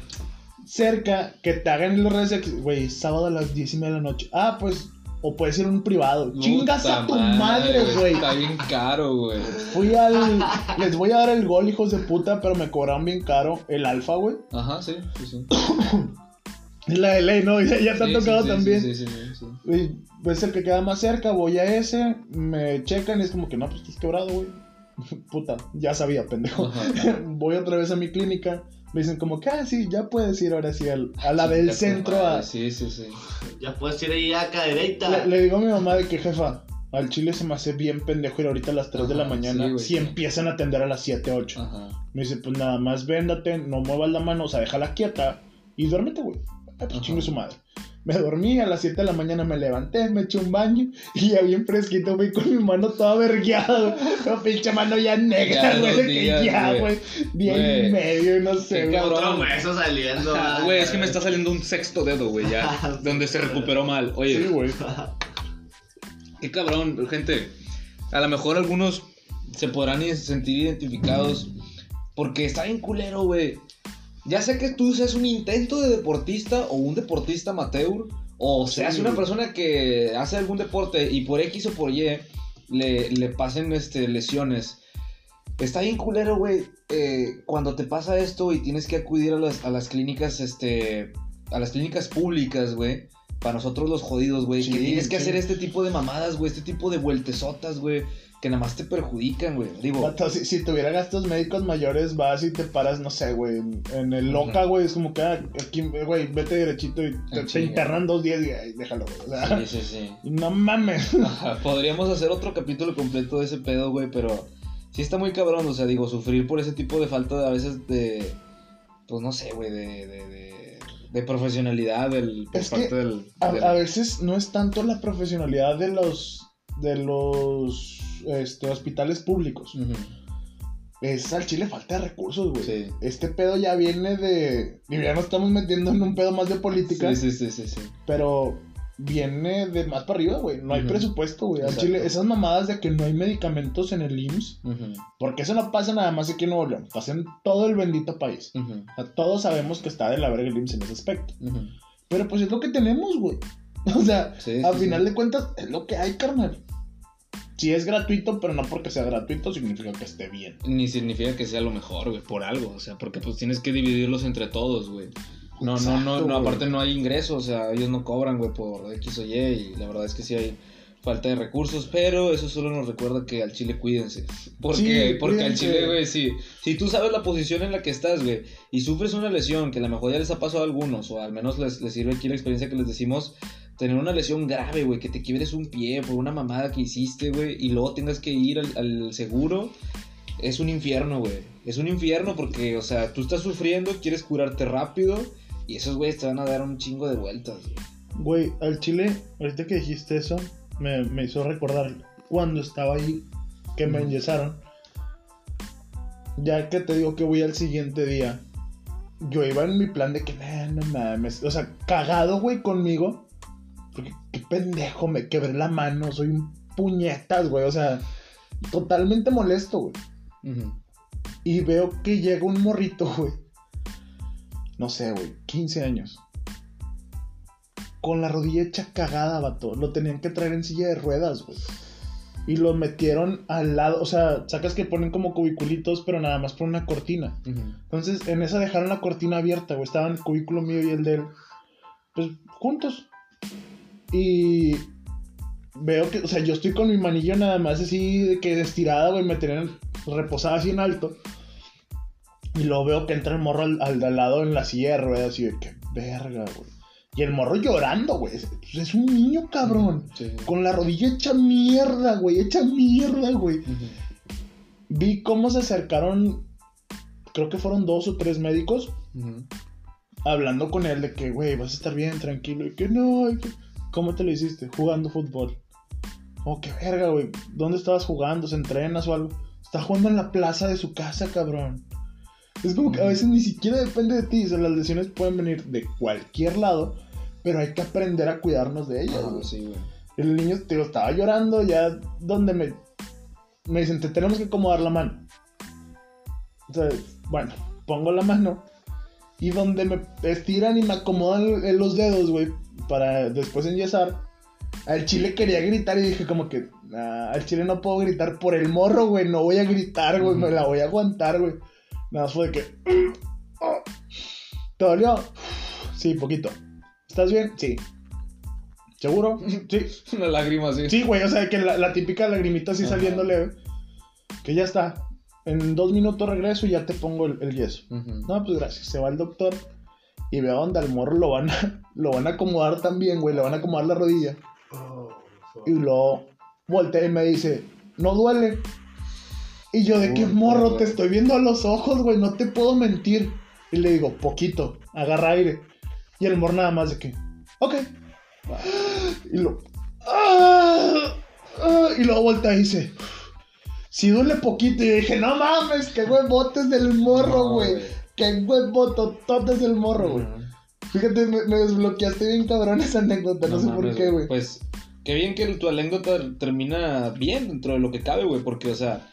cerca, que te hagan los rayos X. Güey, sábado a las 10 y media de la noche. Ah, pues, o puedes ir a un privado. Chingas Puta a tu madre, güey. Está bien caro, güey. Fui al. Les voy a dar el gol, hijos de puta, pero me cobraron bien caro el alfa, güey. Ajá, sí, sí, sí. La de ley, ¿no? Ya, ya te ha tocado sí, también. Sí, sí, sí, sí. Pues el que queda más cerca, voy a ese, me checan y es como que no, pues estás quebrado, güey. Puta, ya sabía, pendejo. Ajá. voy otra vez a mi clínica, me dicen como que, ah, sí, ya puedes ir ahora sí al- a la del centro. A... Sí, sí, sí. Ya puedes ir ahí a cadereita. Le, le digo a mi mamá de que, jefa, al chile se me hace bien pendejo ir ahorita a las 3 de la mañana sí, si sí. empiezan a atender a las 7, 8. Ajá. Me dice, pues nada más véndate, no muevas la mano, o sea, déjala quieta y duérmete, güey. Ay, pues chingue su madre. Me dormí, a las 7 de la mañana me levanté, me eché un baño y ya bien fresquito, güey, con mi mano toda vergueada. La pinche mano ya negra, Ya, güey, que ya, güey. Día y medio, no sé, Qué güey. cabrón. Otro hueso saliendo. Güey, es que me está saliendo un sexto dedo, güey, ya. donde se recuperó mal. Oye, Sí, güey. qué cabrón, gente. A lo mejor algunos se podrán sentir identificados porque está bien culero, güey. Ya sea que tú seas un intento de deportista o un deportista amateur, o seas Sí, una persona que hace algún deporte y por X o por Y le, le pasen este, lesiones. Está bien culero, güey, eh, cuando te pasa esto y tienes que acudir a las, a las clínicas, este, a las clínicas públicas, güey. Para nosotros los jodidos, güey. Sí, que tienes que hacer este tipo de mamadas, güey. Este tipo de vueltesotas, güey. Que nada más te perjudican, güey. Digo, si, si tuviera gastos médicos mayores, vas y te paras, no sé, güey, en, en el loca, güey, es como que, ah, aquí, güey, vete derechito y te, te internan dos días y ay, déjalo, güey. O sea, sí, sí, sí. no mames. Ajá, Podríamos hacer otro capítulo completo de ese pedo, güey, pero sí está muy cabrón, o sea, digo, sufrir por ese tipo de falta de, a veces de, pues no sé, güey, de, de, de, de profesionalidad del, por Es que parte del... A, del- a veces no es tanto la profesionalidad de los de los este, hospitales públicos. Es al Chile falta de recursos, güey. Sí. Este pedo ya viene de. Digo, ya nos estamos metiendo en un pedo más de política. Sí, sí, sí, sí, sí. Pero viene de más para arriba, güey. No hay presupuesto, güey. Al. Chile, esas mamadas de que no hay medicamentos en el IMSS. Porque eso no pasa nada más aquí en Nuevo León. Pasa en todo el bendito país. ujú, O sea, todos sabemos que está de la verga el IMSS en ese aspecto. Pero pues es lo que tenemos, güey. O sea, Sí, a sí, final sí. de cuentas es lo que hay, carnal. Si es gratuito, pero no porque sea gratuito significa que esté bien. Ni significa que sea lo mejor, güey, por algo, o sea, porque pues tienes que dividirlos entre todos, güey. No, no, no, no, aparte no hay ingresos, o sea, ellos no cobran, güey, por X o Y, y la verdad es que sí hay falta de recursos, pero eso solo nos recuerda que al Chile cuídense. Porque, Sí, porque al. Chile, güey, sí. Si tú sabes la posición en la que estás, güey, y sufres una lesión, que a lo mejor ya les ha pasado a algunos, o al menos les, les sirve aquí la experiencia que les decimos, tener una lesión grave, güey, que te quiebres un pie por una mamada que hiciste, güey, y luego tengas que ir al, al seguro, es un infierno, güey. Es un infierno porque, o sea, tú estás sufriendo, quieres curarte rápido, y esos güeyes te van a dar un chingo de vueltas, güey. Güey, al chile, ahorita que dijiste eso, me, me hizo recordar cuando estaba ahí, que me enyesaron. Ya que te digo que voy al siguiente día, yo iba en mi plan de que, "Nah, no mames, o sea, cagado, güey, conmigo. Porque qué pendejo, me quebré la mano, soy un puñetas, güey, o sea, totalmente molesto, güey. Y veo que llega un morrito, güey. No sé, güey, 15 años. Con la rodilla hecha cagada, vato. Lo tenían que traer en silla de ruedas, güey. Y lo metieron al lado, o sea, sacas que ponen como cubiculitos, pero nada más por una cortina. Entonces, en esa dejaron la cortina abierta, güey. Estaban el cubículo mío y el de él, pues, juntos. Y veo que, o sea, yo estoy con mi manillo nada más así de que estirada, güey, me tenían reposada así en alto. Y luego veo que entra el morro al, al lado en la silla de ruedas y de que verga, güey. Y el morro llorando, güey. Es, es un niño cabrón. Sí. Con la rodilla hecha mierda, güey. Hecha mierda, güey. Vi cómo se acercaron, creo que fueron dos o tres médicos, hablando con él de que, güey, vas a estar bien, tranquilo. Y que no, y que, ¿cómo te lo hiciste? Jugando fútbol. Oh, qué verga, güey. ¿Dónde estabas jugando? ¿Se entrenas o algo? Está jugando en la plaza de su casa, cabrón. Es como que a veces ni siquiera depende de ti. O sea, las lesiones pueden venir de cualquier lado, pero hay que aprender a cuidarnos de ellas, Ah, sí. El niño, te digo, estaba llorando ya donde me... Me dicen, te tenemos que acomodar la mano. O sea, bueno, pongo la mano. Y donde me estiran y me acomodan los dedos, güey, para después enyesar. Al chile quería gritar y dije como que, "Nah, al chile no puedo gritar por el morro, güey, no voy a gritar, güey, me la voy a aguantar, güey. Nada más fue de que... "Oh". ¿Te dolió? Sí, poquito. ¿Estás bien? Sí. ¿Seguro? Sí. Una lágrima así. Sí, güey, o sea, que la, la típica lagrimita así Ajá. saliendo leve. Que ya está. En dos minutos regreso y ya te pongo el, el yeso. No, pues gracias. Se va el doctor y veo donde al morro lo van a, lo van a acomodar también, güey. Le van a acomodar la rodilla. Y luego voltea y me dice, no duele. Y yo, ¿de qué morro? güey. Te estoy viendo a los ojos, güey, no te puedo mentir. Y le digo, poquito, agarra aire. Y el morro nada más de que, ok. Y lo... ¡Ah! ¡Ah! Y luego voltea y dice, si duele poquito. Y yo dije, no mames, qué huevotes del morro, No, Qué huevotototes del morro, güey. Fíjate, me, me desbloqueaste bien cabrón esa anécdota, no, sé por qué, güey. Pues, qué bien que tu anécdota termina bien dentro de lo que cabe, güey, porque, o sea,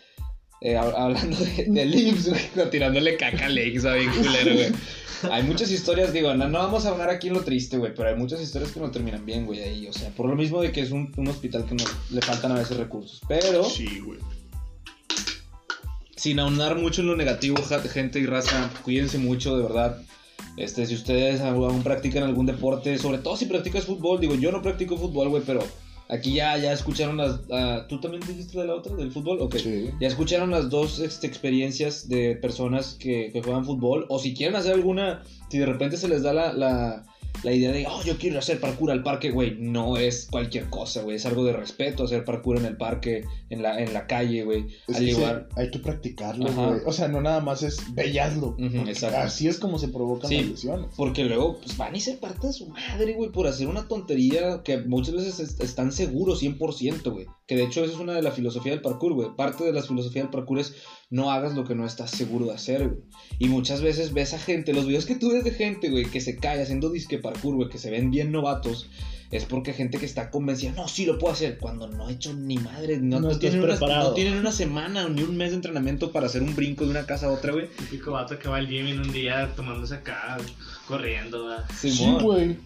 eh, hab- hablando de, de Lips, güey, tirándole caca a Lex, bien culero, güey. Hay muchas historias, digo, no, no vamos a hablar aquí en lo triste, güey, pero hay muchas historias que no terminan bien, güey, ahí, o sea, por lo mismo de que es un, un hospital que no, le faltan a veces recursos, pero Sí, güey. Sin aunar mucho en lo negativo, gente y raza, cuídense mucho, de verdad. Este, si ustedes aún practican algún deporte, sobre todo si practicas fútbol, digo, yo no practico fútbol, güey, pero Aquí ya, ya escucharon las. ah, ¿Tú también dijiste de la otra, del fútbol? Ok. Sí. Ya escucharon las dos este, experiencias de personas que, que juegan fútbol. O si quieren hacer alguna. Si de repente se les da la, la, la idea de, oh, yo quiero hacer parkour al parque, güey. No es cualquier cosa, güey. Es algo de respeto hacer parkour en el parque, en la, en la calle, güey. Es Al igual. hay que practicarlo, güey. O sea, no nada más es bellaslo. Exacto. Así es como se provocan Sí. las lesiones. Porque luego pues, van y se parten de su madre, güey, por hacer una tontería que muchas veces est- están seguros 100%, güey. Que de hecho eso es una de la filosofía del parkour, güey. Parte de la filosofía del parkour es no hagas lo que no estás seguro de hacer, güey. Y muchas veces ves a gente, los videos que tú ves de gente, güey, que se cae haciendo disque parkour, güey, que se ven bien novatos, es porque gente que está convencida, no, sí lo puedo hacer, cuando no ha hecho ni madre, no, No no tienen, una, preparado. no tienen una semana ni un mes de entrenamiento para hacer un brinco de una casa a otra, güey. Típico vato que va al gym en un día tomándose acá, corriendo, ¿verdad? Sí, güey.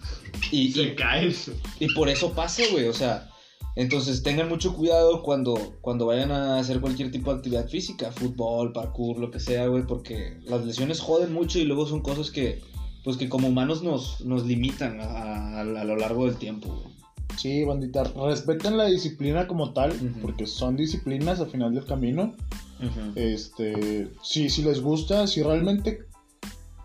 y, Se y cae. Y por eso pasa, güey, o sea, entonces tengan mucho cuidado cuando, cuando vayan a hacer cualquier tipo de actividad física, fútbol, parkour, lo que sea, güey, porque las lesiones joden mucho y luego son cosas que, pues que como humanos nos, nos limitan a, a- a lo largo del tiempo. Sí, bandita. Respeten la disciplina como tal, porque son disciplinas al final del camino. Este, si, si les gusta, si realmente...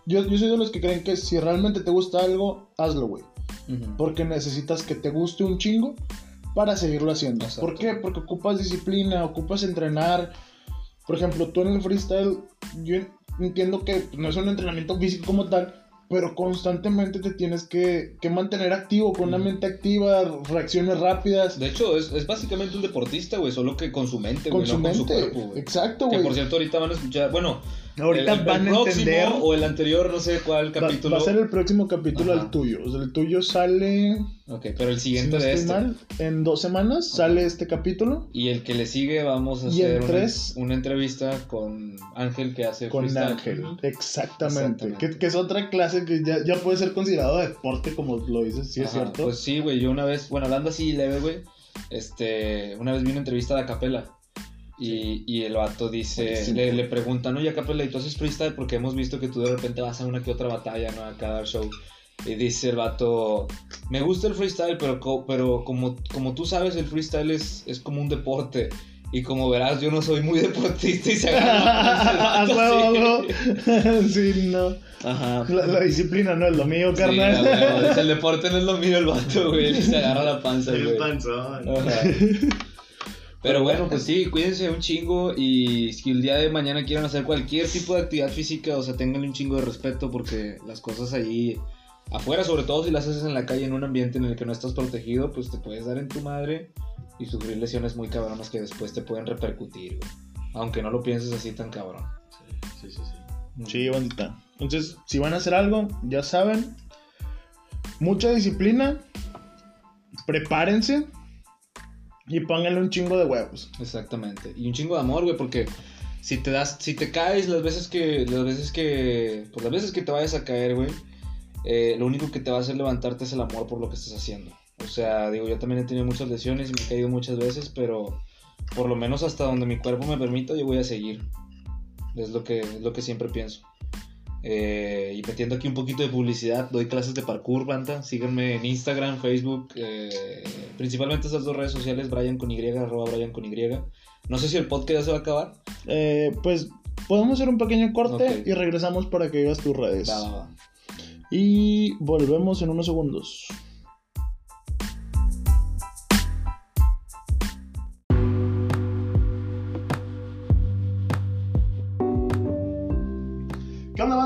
Yo, yo soy de los que creen que si realmente te gusta algo, hazlo, güey. Porque necesitas que te guste un chingo para seguirlo haciendo. Exacto. ¿Por qué? Porque ocupas disciplina, ocupas entrenar. Por ejemplo, tú en el freestyle, yo entiendo que no es un entrenamiento físico como tal, pero constantemente te tienes que, que mantener activo, con una mente activa, reacciones rápidas, De hecho, es, es básicamente un deportista, güey, solo que con su mente, güey, no con su mente. cuerpo, güey. Exacto, Que güey. por cierto, ahorita van a escuchar, bueno, Ahorita el, el van a próximo entender. o el anterior, no sé cuál Va, capítulo. va a ser el próximo capítulo Ajá. al tuyo. O sea, el tuyo sale. Ok, pero el Si siguiente no de este. mal, en dos semanas sale este capítulo. Y el que le sigue vamos a Y hacer en una, tres- una entrevista con Ángel que hace Con freestyle. Ángel, exactamente. Exactamente. Que, que es otra clase que ya, ya puede ser considerado deporte, como lo dices, sí es Ajá, cierto. Pues sí, güey, yo una vez, bueno, hablando así leve, güey, este, una vez vi una entrevista de Acapela. Y, y el vato dice, le, le preguntan, oye Acapela, ¿y tú haces freestyle? Porque hemos visto que tú de repente vas a una que otra batalla, ¿no? A cada show. Y dice el vato, me gusta el freestyle, pero, co- pero como, como tú sabes, el freestyle es, es como un deporte. Y como verás, yo no soy muy deportista y se agarra el vato así. sí, no. Ajá. La, la disciplina no es lo mío, Sí, carnal. dice, el deporte no es lo mío, el vato, güey. Y se agarra la panza, El güey. panzón. Ajá. Pero bueno, pues sí, cuídense un chingo y si el día de mañana quieran hacer cualquier tipo de actividad física, o sea, tenganle un chingo de respeto porque las cosas ahí afuera, sobre todo si las haces en la calle en un ambiente en el que no estás protegido, pues te puedes dar en tu madre y sufrir lesiones muy cabronas que después te pueden repercutir, güey. Aunque no lo pienses así tan cabrón. Sí, sí, sí. Sí, bandita. Entonces, si van a hacer algo, ya saben. Mucha disciplina. Prepárense. Y pónganle un chingo de huevos. Exactamente. Y un chingo de amor, güey, porque si te das, si te caes las veces que, las veces que, pues las veces que te vayas a caer, güey, eh, lo único que te va a hacer levantarte es el amor por lo que estás haciendo. O sea, digo, yo también he tenido muchas lesiones y me he caído muchas veces, pero por lo menos hasta donde mi cuerpo me permita, yo voy a seguir. Es lo que, es lo que siempre pienso. Eh, y metiendo aquí un poquito de publicidad, doy clases de parkour, banda. Síganme en Instagram, Facebook, eh, principalmente esas dos redes sociales, Brian con Y, arroba Brian con Y. No sé si el podcast ya se va a acabar. Eh, pues podemos hacer un pequeño corte y regresamos para que digas tus redes. Va, va, va. Y volvemos en unos segundos.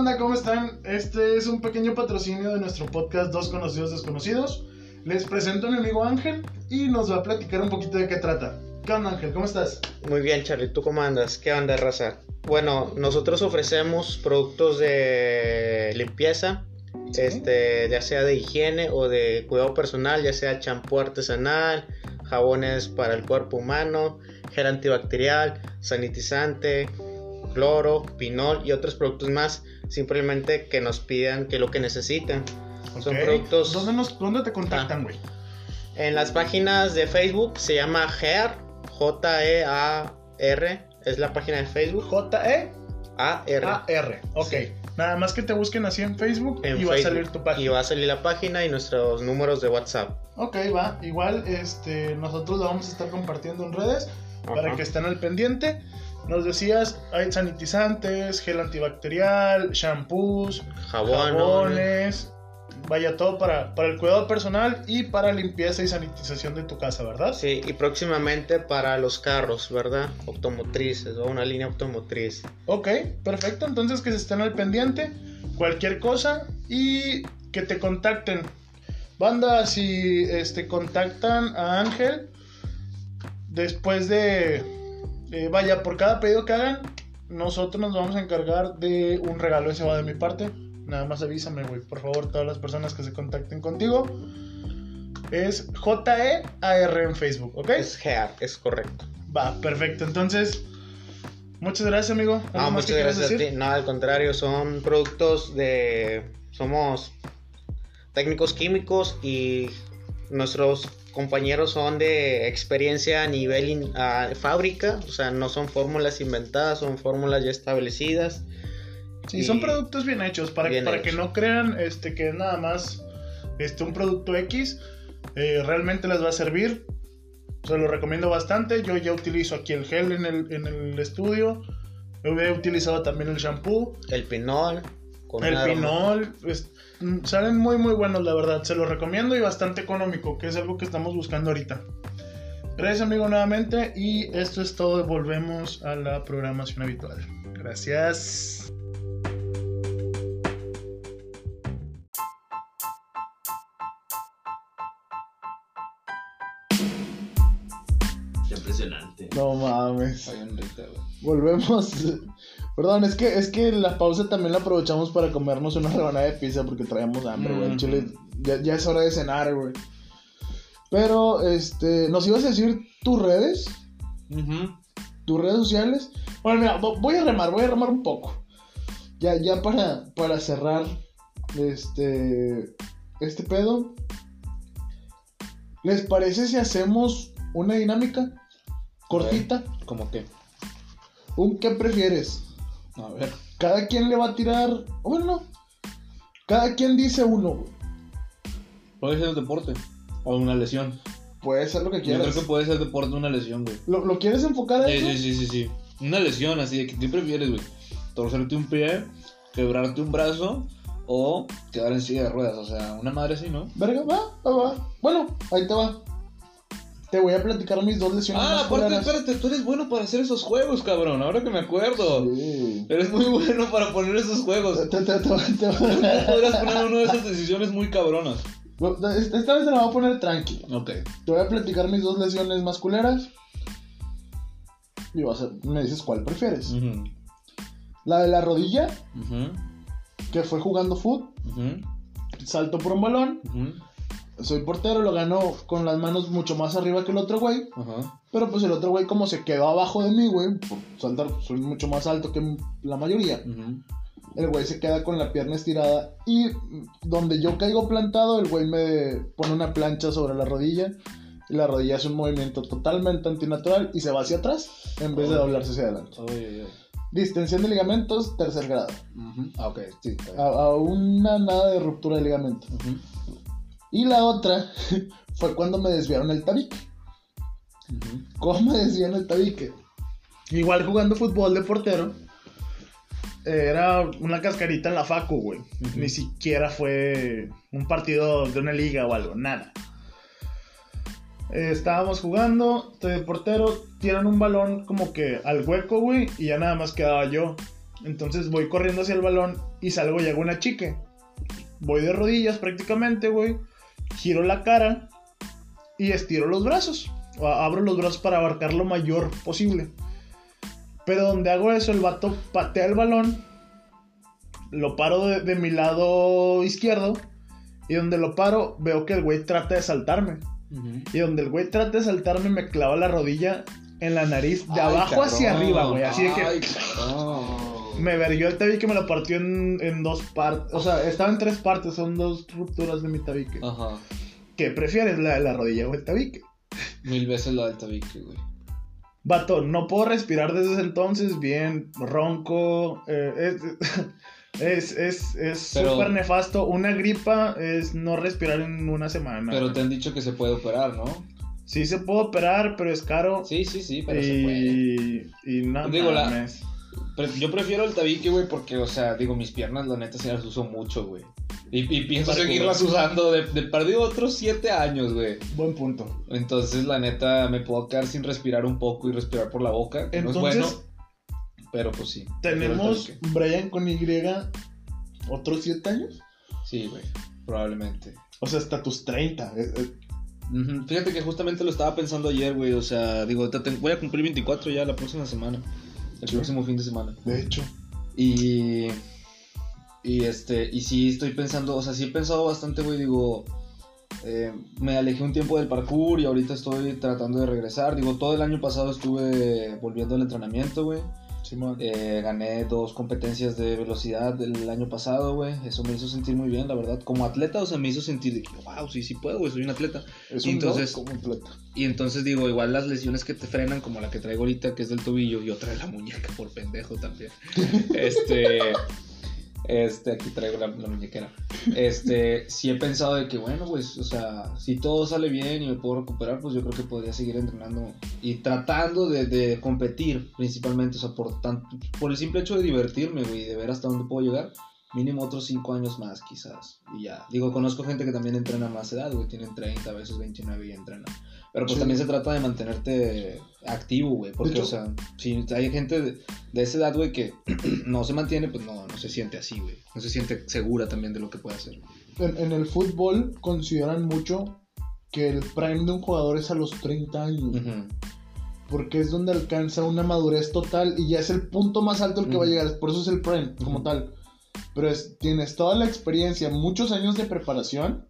Onda? ¿Cómo están? Este es un pequeño patrocinio de nuestro podcast Dos Conocidos Desconocidos. Les presento a mi amigo Ángel y nos va a platicar un poquito de qué trata. ¿Qué onda Ángel? ¿Cómo estás? Muy bien, Charlie, ¿tú cómo andas? ¿Qué onda, raza? Bueno, nosotros ofrecemos productos de limpieza, este, ya sea de higiene o de cuidado personal, ya sea champú artesanal, jabones para el cuerpo humano, gel antibacterial, sanitizante, cloro, pinol y otros productos más, simplemente que nos pidan que lo que necesitan. Son Ok. productos- ¿Dónde, nos, ¿Dónde te contactan, güey? En las páginas de Facebook se llama GEAR, J-E-A-R, es la página de Facebook. J-E-A-R. A-R. Ok. Sí. Nada más que te busquen así en Facebook En y va a salir tu página. Y va a salir la página y nuestros números de WhatsApp. Ok, va. Igual este, nosotros lo vamos a estar compartiendo en redes para que estén al pendiente. Nos decías, hay sanitizantes, gel antibacterial, shampoos, Jabón. jabones. Vaya todo para, para el cuidado personal y para limpieza y sanitización de tu casa, ¿verdad? Sí, y próximamente para los carros, ¿verdad? Automotrices o una línea automotriz. Ok, perfecto. Entonces que se estén al pendiente. Cualquier cosa y que te contacten. Banda, si este, contactan a Ángel después de... eh, vaya, por cada pedido que hagan, nosotros nos vamos a encargar de un regalo. Ese va de mi parte. Nada más avísame, güey. Por favor, todas las personas que se contacten contigo. Es J-E-A-R en Facebook, ¿ok? Es hair, es correcto. Va, perfecto. Entonces, muchas gracias, amigo. ¿Algo No, muchas gracias a ti. No, al contrario, son productos de... Somos técnicos químicos y nuestros compañeros son de experiencia a nivel in- a fábrica, o sea, no son fórmulas inventadas, son fórmulas ya establecidas. Sí, Y- son productos bien hechos, para, Bien para que no crean este, que es nada más este, un producto X, eh, realmente les va a servir. Se lo recomiendo bastante. Yo ya utilizo aquí el gel en el, en el estudio. Yo he utilizado también el shampoo, El pinol. con el pinol. es- salen muy, muy buenos, la verdad. Se los recomiendo y bastante económico, que es algo que estamos buscando ahorita. Gracias, amigo, nuevamente. Y esto es todo. Volvemos a la programación habitual. Gracias. Impresionante. No mames. Volvemos. Perdón, es que, es que la pausa también la aprovechamos para comernos una rebanada de pizza porque traíamos hambre, güey. Chile, ya, ya es hora de cenar, güey. Pero, este, ¿nos ibas a decir tus redes? ¿Tus redes sociales? Bueno, mira, vo- voy a remar, voy a remar un poco. Ya, ya para, para cerrar este, este pedo. ¿Les parece si hacemos una dinámica cortita? ¿Cómo qué? ¿Un qué prefieres? A ver. Cada quien le va a tirar. Bueno, no. Cada quien dice uno. güey. Puede ser deporte. O una lesión. Puede ser lo que Yo quieras. creo que puede ser deporte o una lesión, güey. ¿Lo, lo quieres enfocar a eso? sí, sí, sí, sí. Una lesión así de que ¿qué prefieres, güey? Torcerte un pie, quebrarte un brazo o quedar en silla de ruedas. O sea, una madre así, ¿no? Verga, va, va, va. Bueno, ahí te va. Te voy a platicar mis dos lesiones Ah, aparte, espérate, tú eres bueno para hacer esos juegos, cabrón. Ahora que me acuerdo. Sí. Eres muy bueno para poner esos juegos. Te- te- te- Podrías poner una de esas decisiones muy cabronas. Esta vez te la voy a poner tranqui. Ok. Te voy a platicar mis dos lesiones más culeras. Y vas a- me dices cuál prefieres. La de la rodilla, que fue jugando ujú, Salto por un balón. Soy portero, lo ganó con las manos mucho más arriba que el otro güey. Ajá. Pero pues el otro güey como se quedó abajo de mí, güey. Por saltar, soy mucho más alto que la mayoría. El güey se queda con la pierna estirada. Y donde yo caigo plantado, el güey me pone una plancha sobre la rodilla. Y la rodilla hace un movimiento totalmente antinatural y se va hacia atrás en vez de Oh. doblarse hacia adelante. Ay, ay, ay. Distensión de ligamentos, tercer grado. Ujú. Ah, ok, sí. A, a una nada de ruptura de ligamento. Ujú, Y la otra fue cuando me desviaron el tabique. ¿Cómo me desvían el tabique? Igual jugando fútbol de portero. Era una cascarita en la facu, güey. Ni siquiera fue un partido de una liga o algo, nada. Eh, estábamos jugando, estoy de portero, tiran un balón como que al hueco, güey, y ya nada más quedaba yo. Entonces voy corriendo hacia el balón y salgo y hago una chique. Voy de rodillas prácticamente, güey. Giro la cara y estiro los brazos. O abro los brazos para abarcar lo mayor posible. Pero donde hago eso, el vato patea el balón. Lo paro de, de mi lado izquierdo. Y donde lo paro, veo que el güey trata de saltarme. Y donde el güey trata de saltarme, me clava la rodilla en la nariz de Ay, abajo hacia arriba, güey. Así de que Ay. Me verguió el tabique, me lo partió en, en dos partes. O sea, estaba en tres partes, son dos rupturas de mi tabique. Ajá. ¿Qué prefieres, la de la rodilla o el tabique? Mil veces la del tabique, güey. Vato, no puedo respirar desde ese entonces bien, ronco. eh, es- Es, es, es súper nefasto. Una gripa es no respirar en una semana. Pero te han dicho que se puede operar, ¿no? Sí se puede operar, pero es caro. Sí, sí, sí, pero se puede. y, y no Digo, la-. Pero yo prefiero el tabique, güey, porque, o sea, digo, mis piernas, la neta, sí las uso mucho, güey. Y, y pienso seguirlas usando de, de perdido otros siete años, güey. Buen punto. Entonces, la neta, me puedo quedar sin respirar un poco y respirar por la boca, que Entonces, no es bueno. Pero, pues sí. Tenemos. Brian con Y otros 7 años. Sí, güey, probablemente. O sea, hasta tus 30. eh, eh, Fíjate que justamente lo estaba pensando ayer, güey. O sea, digo, te- voy a cumplir 24 ya la próxima semana. El Sí. próximo fin de semana. de hecho. Y. Y este. Y sí estoy pensando. O sea, sí he pensado bastante, güey. Digo. eh, me alejé un tiempo del parkour y ahorita estoy tratando de regresar. Digo, todo el año pasado estuve volviendo al entrenamiento, güey. Simón. Eh, gané dos competencias de velocidad el año pasado, güey. Eso me hizo sentir muy bien, la verdad. Como atleta, o sea, me hizo sentir de que, wow, sí, sí puedo, güey, soy un atleta. es y un entonces- entonces, completo. Y entonces digo, igual las lesiones que te frenan, como la que traigo ahorita, que es del tobillo, y otra de la muñeca, por pendejo también. este. Este, aquí traigo la, la muñequera. Este, sí he pensado de que, bueno, pues, o sea, si todo sale bien y me puedo recuperar, pues yo creo que podría seguir entrenando y tratando de, de competir, principalmente, o sea, por, tan- por el simple hecho de divertirme, güey, de ver hasta dónde puedo llegar. Mínimo otros 5 años más, quizás. Y ya. Digo, conozco gente que también entrena más edad, güey. Tienen 30, a veces 29 y entrenan. Pero pues Sí. también se trata de mantenerte activo, güey. Porque, o sea, si hay gente de, de esa edad, güey, que no se mantiene, pues no, no se siente así, güey. No se siente segura también de lo que puede hacer. En, en el fútbol consideran mucho que el prime de un jugador es a los 30 años. Ujú. Porque es donde alcanza una madurez total y ya es el punto más alto al que va a llegar. Por eso es el prime, como tal. Pero es, tienes toda la experiencia, muchos años de preparación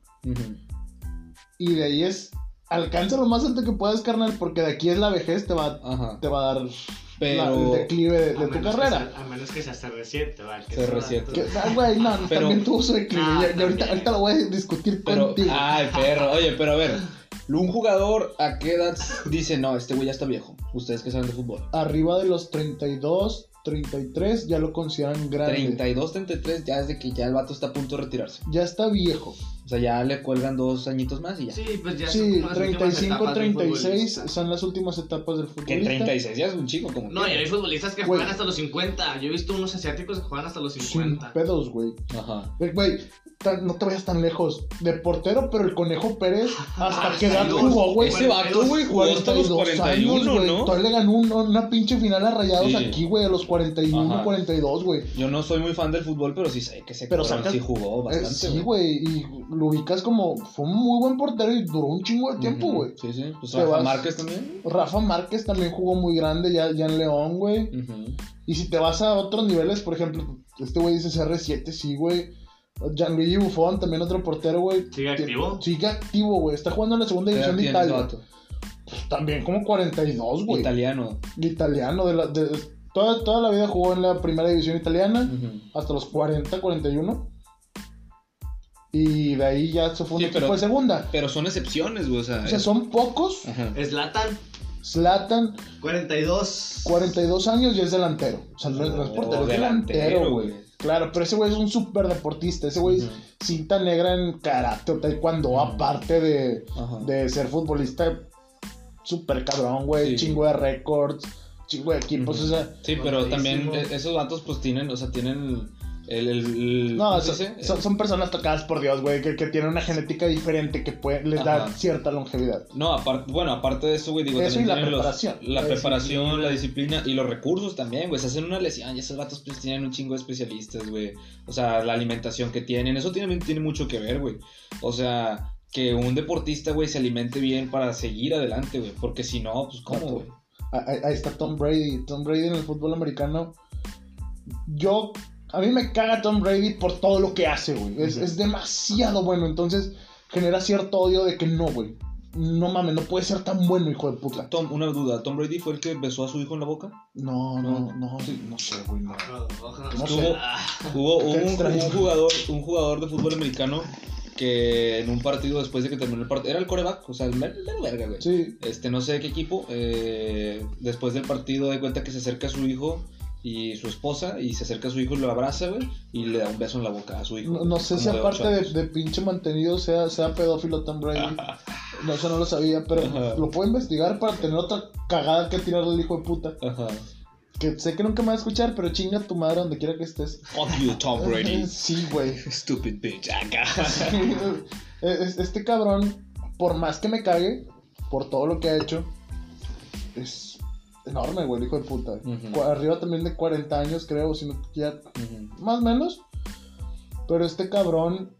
y de ahí es. Alcanza lo más alto que puedas, carnal, porque de aquí es la vejez, te va, Ajá. te va a dar la- Pero. el declive de, tu carrera. sea- a menos que sea hasta reciente, va. que Se resiente. Ah, güey, no, Pero- también tuvo su declive. Ah, y- y ahorita, ahorita lo voy a discutir Pero, contigo. ay, perro, oye, pero a ver, un jugador a qué edad dice, no, este güey ya está viejo, ustedes que saben de fútbol. Arriba de los 32, 33 ya lo consideran grande. 32, 33, ya es de que ya el vato está a punto de retirarse. Ya está viejo. O sea, ya le cuelgan dos añitos más y ya. Sí, pues ya Sí, son como las últimas 35, etapas del 36 futbolista. son las últimas etapas del Que futbolista. 36 ya es un chico como No, y hay futbolistas que juegan hasta los 50. Yo he visto unos asiáticos que juegan hasta los Sin 50. pedos, güey. Ajá. Eh, Güey, no te vayas tan lejos. De portero, pero el Conejo Pérez, ¿hasta Ah, qué edad jugó, güey? Ese vato, güey, jugó hasta los 42 41, güey. ¿no? Todavía le ganó un- una pinche final a Rayados Sí. aquí, güey, a los 41, Ajá. 42, güey. Yo no soy muy fan del fútbol, pero sí sé que ese Pero sí jugó Eh, bastante. sí, güey, y lo ubicas como. Fue un muy buen portero y duró un chingo de tiempo, güey. Sí, sí. Pues Rafa vas- Márquez también. Rafa Márquez también jugó muy grande ya, ya en León, güey. Y si te vas a otros niveles, por ejemplo, este güey dice CR7, sí, güey. Gianluigi Buffon, también otro portero, güey. ¿Sigue Ti- activo? Sigue activo, güey. Está jugando en la segunda ¿Qué edad división de Italia. Pues, también como 42, güey. Italiano. Italiano. De la, de, toda, toda la vida jugó en la primera división italiana. Hasta los 40, 41. Y de ahí ya se fue un Sí, equipo pero- de segunda. Pero son excepciones, güey. O sea, O sea, son pocos. Ajá. Zlatan, Zlatan, 42. 42 años y es delantero. O sea, no, es- no es Oh, portero, delantero, güey. Claro, pero ese güey es un súper deportista. Ese güey es cinta negra en karate o taekwondo, Ujú. aparte de, de ser futbolista súper cabrón, güey. Sí. Chingo de récords, chingo de equipos. O sea, Sí, pero también eh, esos vatos pues tienen, o sea, tienen el... el, el- no, ¿cómo se son, dice? son- son personas tocadas por Dios, güey, que, que tienen una genética diferente que puede, les da cierta longevidad. No, aparte, bueno, aparte de eso, güey, digo, Eso también y la tienen los- preparación. la La preparación, disciplina. la disciplina y los recursos también, güey. Se hacen una lesión y esos vatos pues tienen un chingo de especialistas, güey. O sea, la alimentación que tienen, eso tiene, tiene mucho que ver, güey. O sea, que un deportista, güey, se alimente bien para seguir adelante, güey. Porque si no, pues, ¿cómo, güey? Ahí, ahí está Tom Brady. Tom Brady en el fútbol americano. Yo. A mí me caga Tom Brady por todo lo que hace, güey. Es, es demasiado bueno. Entonces genera cierto odio de que no, güey. No mames, no puede ser tan bueno, hijo de puta. Tom, una duda, ¿Tom Brady fue el que besó a su hijo en la boca? No, no, no, no sé, güey. No. No. No sé. Hubo un, jugador, un jugador de fútbol americano que en un partido después de que terminó el partido, era el coreback, o sea, el verga, güey. Sí. Este, no sé de qué equipo, eh, después del partido de cuenta que se acerca a su hijo y su esposa y se acerca a su hijo y lo abraza, güey, y le da un beso en la boca a su hijo. No, no sé si aparte de, pinche mantenido sea, sea pedófilo Tom Brady. No, eso no lo sabía, pero Ajá. lo puedo investigar para tener otra cagada que tirarle al hijo de puta. Ajá. Que sé que nunca me va a escuchar, pero chinga tu madre donde quiera que estés. Fuck you, Tom Brady. Sí, güey. Stupid bitch. Acá. Es- Este cabrón, por más que me cague, por todo lo que ha hecho, es enorme, güey, el hijo de puta. Arriba también de 40 años, creo, si no ya más o menos. Pero este cabrón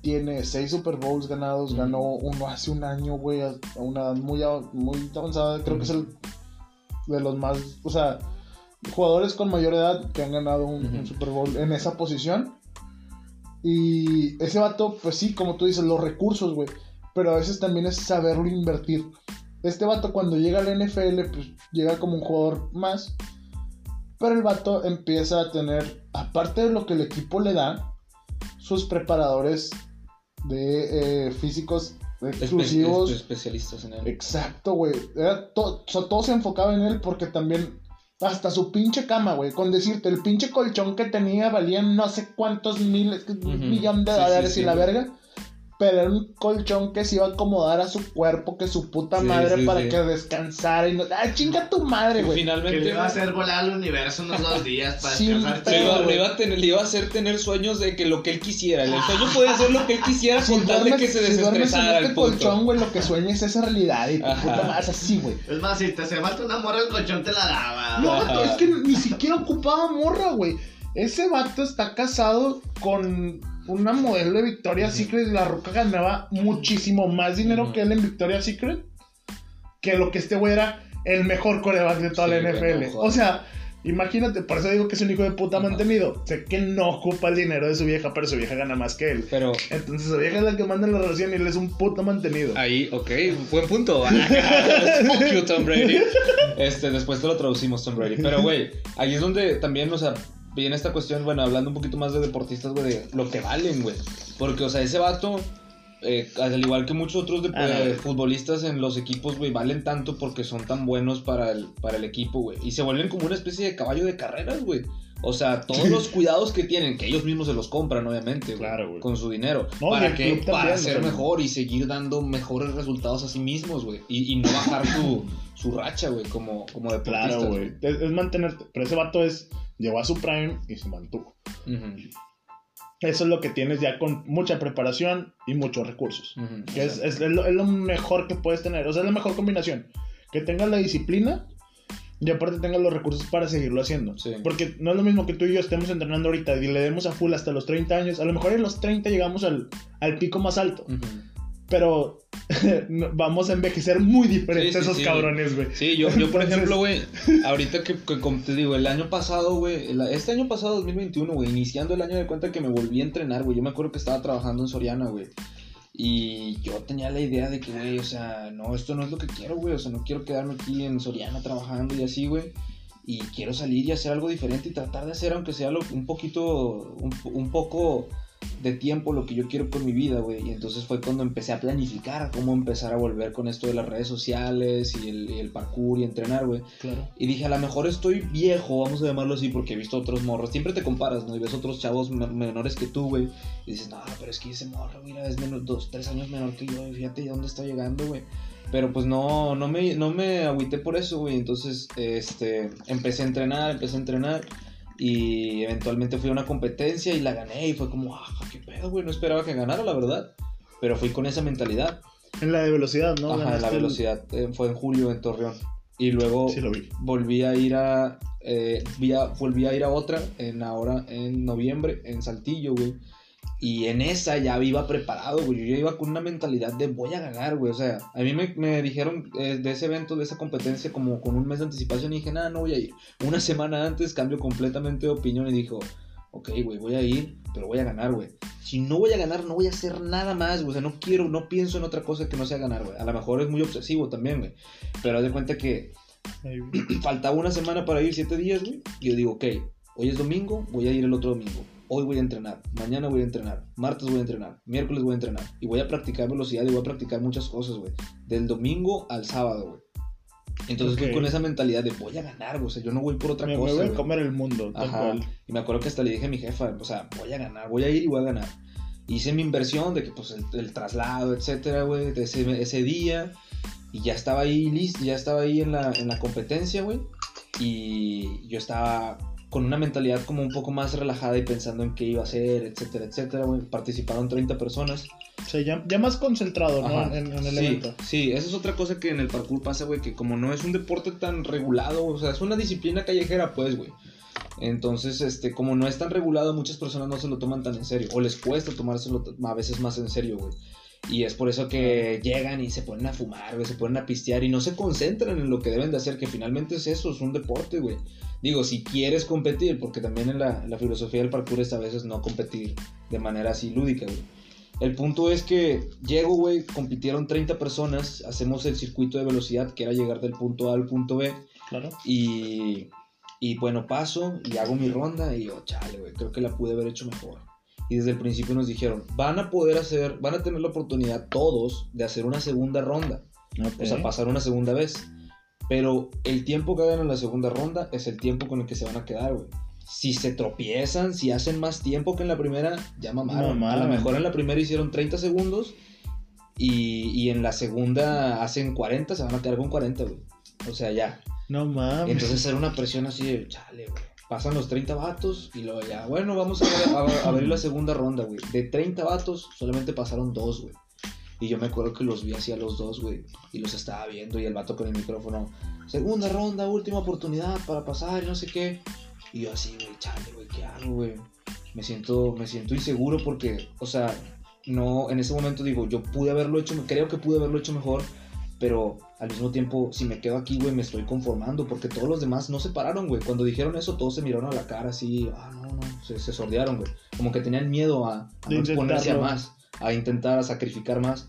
tiene 6 Super Bowls ganados, ganó uno hace un año, güey, a una edad muy, muy avanzada. Creo que es el de los más, o sea, jugadores con mayor edad que han ganado un, un. Super Bowl en esa posición. Y ese vato, pues sí, como tú dices, los recursos, güey. Pero a veces también es saberlo invertir. Este vato cuando llega al NFL, pues llega como un jugador más. Pero el vato empieza a tener, aparte de lo que el equipo le da, sus preparadores de eh, físicos exclusivos. espe- especialistas en él. Exacto, güey. To- o sea, todo se enfocaba en él porque también. Hasta su pinche cama, güey. Con decirte, el pinche colchón que tenía valía no sé cuántos miles, Ujú. millón de Sí, sí, dólares sí, y la verga. Pero era un colchón que se iba a acomodar a su cuerpo, que su puta Sí, madre sí, para sí. que descansara y no. ¡Ah, chinga tu madre, güey! Que Finalmente. le iba a hacer volar al universo unos dos días para Sí, descansar. pero- Le iba, güey. le iba a tener, le iba a hacer tener sueños de que lo que él quisiera. El sueño podía hacer lo que él quisiera Si con tal de que se si en desestresara este colchón, güey, lo que sueñes es esa realidad y tu Ajá. puta madre es así, güey. Es más, si te hace falta una morra, el colchón te la daba. No, Ajá. es que ni siquiera ocupaba morra, güey. Ese vato está casado con una modelo de Victoria's Secret y la roca ganaba muchísimo más dinero que él en Victoria's Secret que lo que este güey era el mejor coreback de toda la NFL. o sea, imagínate, por eso digo que es un hijo de puta Ajá. mantenido. Sé que no ocupa el dinero de su vieja, pero su vieja gana más que él. Pero Entonces su vieja es la que manda en la relación y él es un puto mantenido. ahí, ok, buen punto. Fuck you, Tom Brady. Este, después te lo traducimos, Tom Brady. Pero, güey, ahí es donde también, o sea, viene esta cuestión, bueno, hablando un poquito más de deportistas, güey, de lo que valen, güey. Porque, o sea, ese vato, eh, al igual que muchos otros de- Ah, eh, futbolistas en los equipos, güey, valen tanto porque son tan buenos para el, para el equipo, güey. Y se vuelven como una especie de caballo de carreras, güey. O sea, todos los cuidados que tienen, que ellos mismos se los compran, obviamente, Claro, güey. con su dinero. No, ¿Para también, Para ser mejor y seguir dando mejores resultados a sí mismos, güey. Y, y no bajar su, su racha, güey, como, como deportistas. Claro, güey. Es, es mantenerte. Pero ese vato es. Llegó a su prime y se mantuvo. Eso es lo que tienes ya con mucha preparación y muchos recursos. Que es, es lo, es lo mejor que puedes tener. O sea, es la mejor combinación. Que tengas la disciplina y aparte tengas los recursos para seguirlo haciendo. Sí. Porque no es lo mismo que tú y yo estemos entrenando ahorita y le demos a full hasta los 30 años. A lo mejor en los 30 llegamos al, al pico más alto. Pero vamos a envejecer muy diferentes Sí, sí, esos sí, cabrones, güey. Sí, yo, yo por Entonces- ejemplo, güey, ahorita que, que como te digo, el año pasado, güey, este año pasado, 2021, güey, iniciando el año de cuenta que me volví a entrenar, güey, yo me acuerdo que estaba trabajando en Soriana, güey, y yo tenía la idea de que, güey, o sea, no, esto no es lo que quiero, güey, o sea, no quiero quedarme aquí en Soriana trabajando y así, güey, y quiero salir y hacer algo diferente y tratar de hacer, aunque sea lo- un poquito, un, un poco de tiempo lo que yo quiero con mi vida, güey. Y entonces fue cuando empecé a planificar cómo empezar a volver con esto de las redes sociales y el, y el parkour y entrenar, güey. Claro. Y dije, a lo mejor estoy viejo, vamos a llamarlo así, porque he visto otros morros. Siempre te comparas, ¿no? Y ves otros chavos me- menores que tú, güey. Y dices, no, pero es que ese morro, mira, es menos, dos, tres años menor que yo. y Fíjate dónde está llegando, güey. Pero pues no, no me, no me agüité por eso, güey. Entonces, este, empecé a entrenar, empecé a entrenar. Y eventualmente fui a una competencia y la gané. Y fue como, ah, qué pedo, güey. No esperaba que ganara, la verdad. Pero fui con esa mentalidad. En la de velocidad, ¿no? Ajá, la Ganaste el- velocidad. eh, fue en julio en Torreón. Y luego Sí, lo vi. volví a ir a, eh, a- volví a ir a otra en ahora en noviembre en Saltillo, güey. Y en esa ya iba preparado, güey. Yo ya iba con una mentalidad de voy a ganar, güey. O sea, a mí me, me dijeron eh, de ese evento, de esa competencia, como con un mes de anticipación. Y dije, nada, no voy a ir. Una semana antes cambio completamente de opinión y dijo, ok, güey, voy a ir, pero voy a ganar, güey. Si no voy a ganar, no voy a hacer nada más, güey. O sea, no quiero, no pienso en otra cosa que no sea ganar, güey. A lo mejor es muy obsesivo también, güey. Pero haz de cuenta que faltaba una semana para ir, siete días, güey. Y yo digo, ok, hoy es domingo, voy a ir el otro domingo. Hoy voy a entrenar, mañana voy a entrenar, martes voy a entrenar, miércoles voy a entrenar. Y voy a practicar velocidad y voy a practicar muchas cosas, güey. Del domingo al sábado, güey. Entonces Ok. fui con esa mentalidad de voy a ganar, güey. O sea, yo no voy por otra Me, me cosa. voy a comer el mundo, tal Ajá. cual. Y me acuerdo que hasta le dije a mi jefa, o sea, voy a ganar, voy a ir y voy a ganar. Hice mi inversión de que, pues, el, el traslado, etcétera, güey, ese, ese día. Y ya estaba ahí listo, ya estaba ahí en la, en la competencia, güey. Y yo estaba con una mentalidad como un poco más relajada y pensando en qué iba a hacer, etcétera, etcétera, güey. Participaron 30 personas. O sea, ya, ya más concentrado, ¿no? En, en el sí, evento. Sí, esa es otra cosa que en el parkour pasa, güey, que como no es un deporte tan regulado, o sea, es una disciplina callejera, pues, güey. Entonces, este, como no es tan regulado, muchas personas no se lo toman tan en serio, o les cuesta tomárselo a veces más en serio, güey. Y es por eso que llegan y se ponen a fumar, güey, se ponen a pistear y no se concentran en lo que deben de hacer, que finalmente es eso, es un deporte, güey. Digo, si quieres competir, porque también en la, la filosofía del parkour es a veces no competir de manera así lúdica, güey. El punto es que llego, güey, compitieron 30 personas, hacemos el circuito de velocidad, que era llegar del punto A al punto B, Claro. y, y bueno, paso y hago mi ronda y yo, chale, güey, creo que la pude haber hecho mejor. Y desde el principio nos dijeron, van a poder hacer, van a tener la oportunidad todos de hacer una segunda ronda, o sea, pasar una segunda vez. Pero el tiempo que hagan en la segunda ronda es el tiempo con el que se van a quedar, güey. Si se tropiezan, si hacen más tiempo que en la primera, ya mamaron. A lo mejor en la primera hicieron 30 segundos y, y en la segunda hacen 40, se van a quedar con 40, güey. O sea, ya. No mames. Entonces era una presión así de, chale, güey. Pasan los 30 vatos y luego ya, bueno, vamos a, a abrir la segunda ronda, güey. De 30 vatos, solamente pasaron dos, güey. Y yo me acuerdo que los vi así a los dos, güey. Y los estaba viendo y el vato con el micrófono. Segunda ronda, última oportunidad para pasar y no sé qué. Y yo así, güey, chale, güey, ¿qué hago, güey? Me siento, me siento inseguro porque, o sea, no, en ese momento digo, yo pude haberlo hecho, creo que pude haberlo hecho mejor, pero al mismo tiempo, si me quedo aquí, güey, me estoy conformando, porque todos los demás no se pararon, güey. Cuando dijeron eso, todos se miraron a la cara así, ah, no, no, se, se sordearon, güey. Como que tenían miedo a, a no exponerse a más, a intentar, a sacrificar más.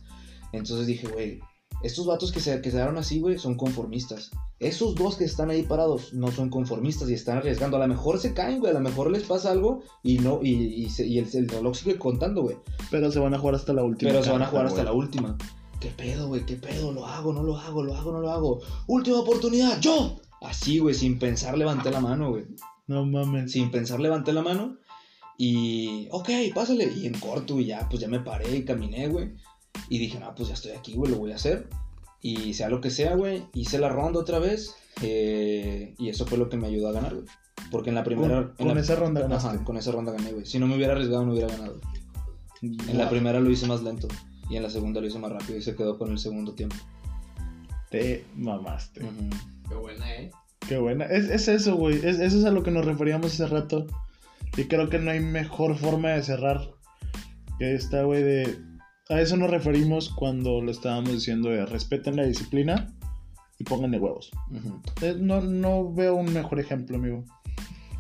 Entonces dije, güey, estos vatos que se que quedaron así, güey, son conformistas. Esos dos que están ahí parados no son conformistas y están arriesgando. A lo mejor se caen, güey, a lo mejor les pasa algo y no y, y, se- y el, el reloj sigue contando, güey. Pero se van a jugar hasta la última. Pero se van a jugar hasta la última. ¿Qué pedo, güey? ¿Qué pedo? ¿Lo hago? ¿No lo hago? ¿Lo hago? ¿No lo hago? Última oportunidad, yo. Así, güey, sin pensar levanté la mano, güey. No mames. Sin pensar levanté la mano y, ok, pásale. Y en corto, y ya, pues ya me paré y caminé, güey. Y dije, no, pues ya estoy aquí, güey, lo voy a hacer. Y sea lo que sea, güey, hice la ronda otra vez. eh, y eso fue lo que me ayudó a ganar, güey. Porque en la primera... Con, en con la- esa ronda ganaste. Ajá, con esa ronda gané, güey. Si no me hubiera arriesgado, no hubiera ganado. En la Guau, primera lo hice más lento. Y en la segunda lo hice más rápido y se quedó con el segundo tiempo. Te mamaste. Qué buena, ¿eh? Qué buena. Es, es eso, güey. Es, eso es a lo que nos referíamos hace rato. Y creo que no hay mejor forma de cerrar que esta, güey, de... A eso nos referimos cuando lo estábamos diciendo de respeten la disciplina y pónganle huevos. Ujú. Eh, No, no veo un mejor ejemplo, amigo.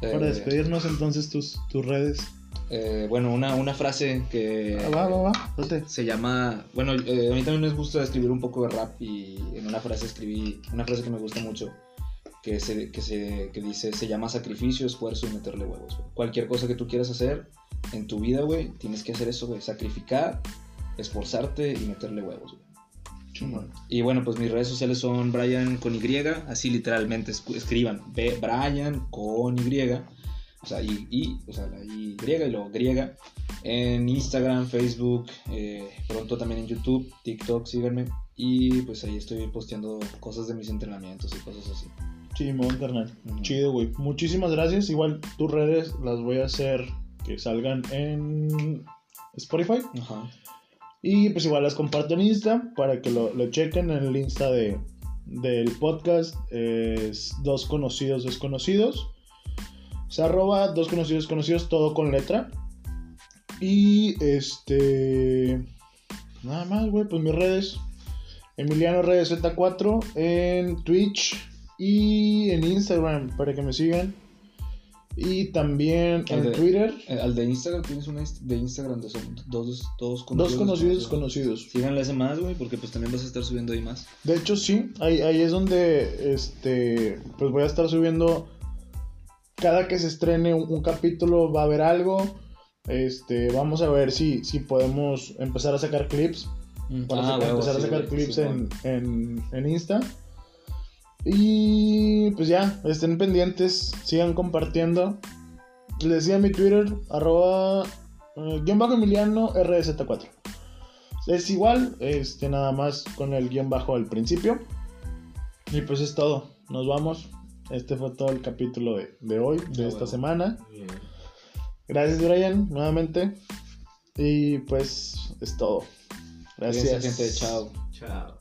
Para Eh, despedirnos entonces tus, tus redes. Eh, bueno, una, una frase que Ah, va, va, va. date. se llama... Bueno, eh, a mí también me gusta escribir un poco de rap y en una frase escribí una frase que me gusta mucho. Que, se, que, se, que dice, se llama sacrificio, esfuerzo y meterle huevos. Cualquier cosa que tú quieras hacer en tu vida, güey, tienes que hacer eso, güey. Sacrificar, esforzarte y meterle huevos, güey. Y bueno, pues mis redes sociales son Brian con Y, así literalmente escriban B, Brian con Y, o sea, y, y, o sea, la Y y luego griega, en Instagram, Facebook, eh, pronto también en YouTube, TikTok, síganme. Y pues ahí estoy posteando cosas de mis entrenamientos y cosas así. Chimón, carnal. Ujú. Chido, güey. Muchísimas gracias. Igual tus redes las voy a hacer que salgan en Spotify. Ajá. Y pues igual las comparto en Insta para que lo, lo chequen en el Insta de, del podcast. Es dos conocidos desconocidos. O sea, arroba dos conocidos desconocidos, todo con letra. Y este... Nada más, güey. Pues mis redes. Emiliano Redes Z4 en Twitch y en Instagram para que me sigan. Y también en de- Twitter. Eh, Al de Instagram, tienes una de Instagram de son dos, dos Dos conocidos desconocidos. Síganle ese más, güey, porque pues también vas a estar subiendo ahí más. De hecho, sí, ahí, ahí es donde este, pues voy a estar subiendo. Cada que se estrene un, un capítulo va a haber algo. Este, vamos a ver si, si podemos empezar a sacar clips. Para Ah, sacar- huevo, empezar sí, a sacar clips sí, en, en, en Insta. Y pues ya, estén pendientes, sigan compartiendo. Les decía mi Twitter, arroba eh, guion bajo Emiliano RZ4. Es igual, este nada más con el guion bajo al principio. Y pues es todo, nos vamos. Este fue todo el capítulo de, de hoy, de esta bueno. semana. Gracias Brian, nuevamente. Y pues es todo. Gracias. Gracias, gente. Chao. Chao.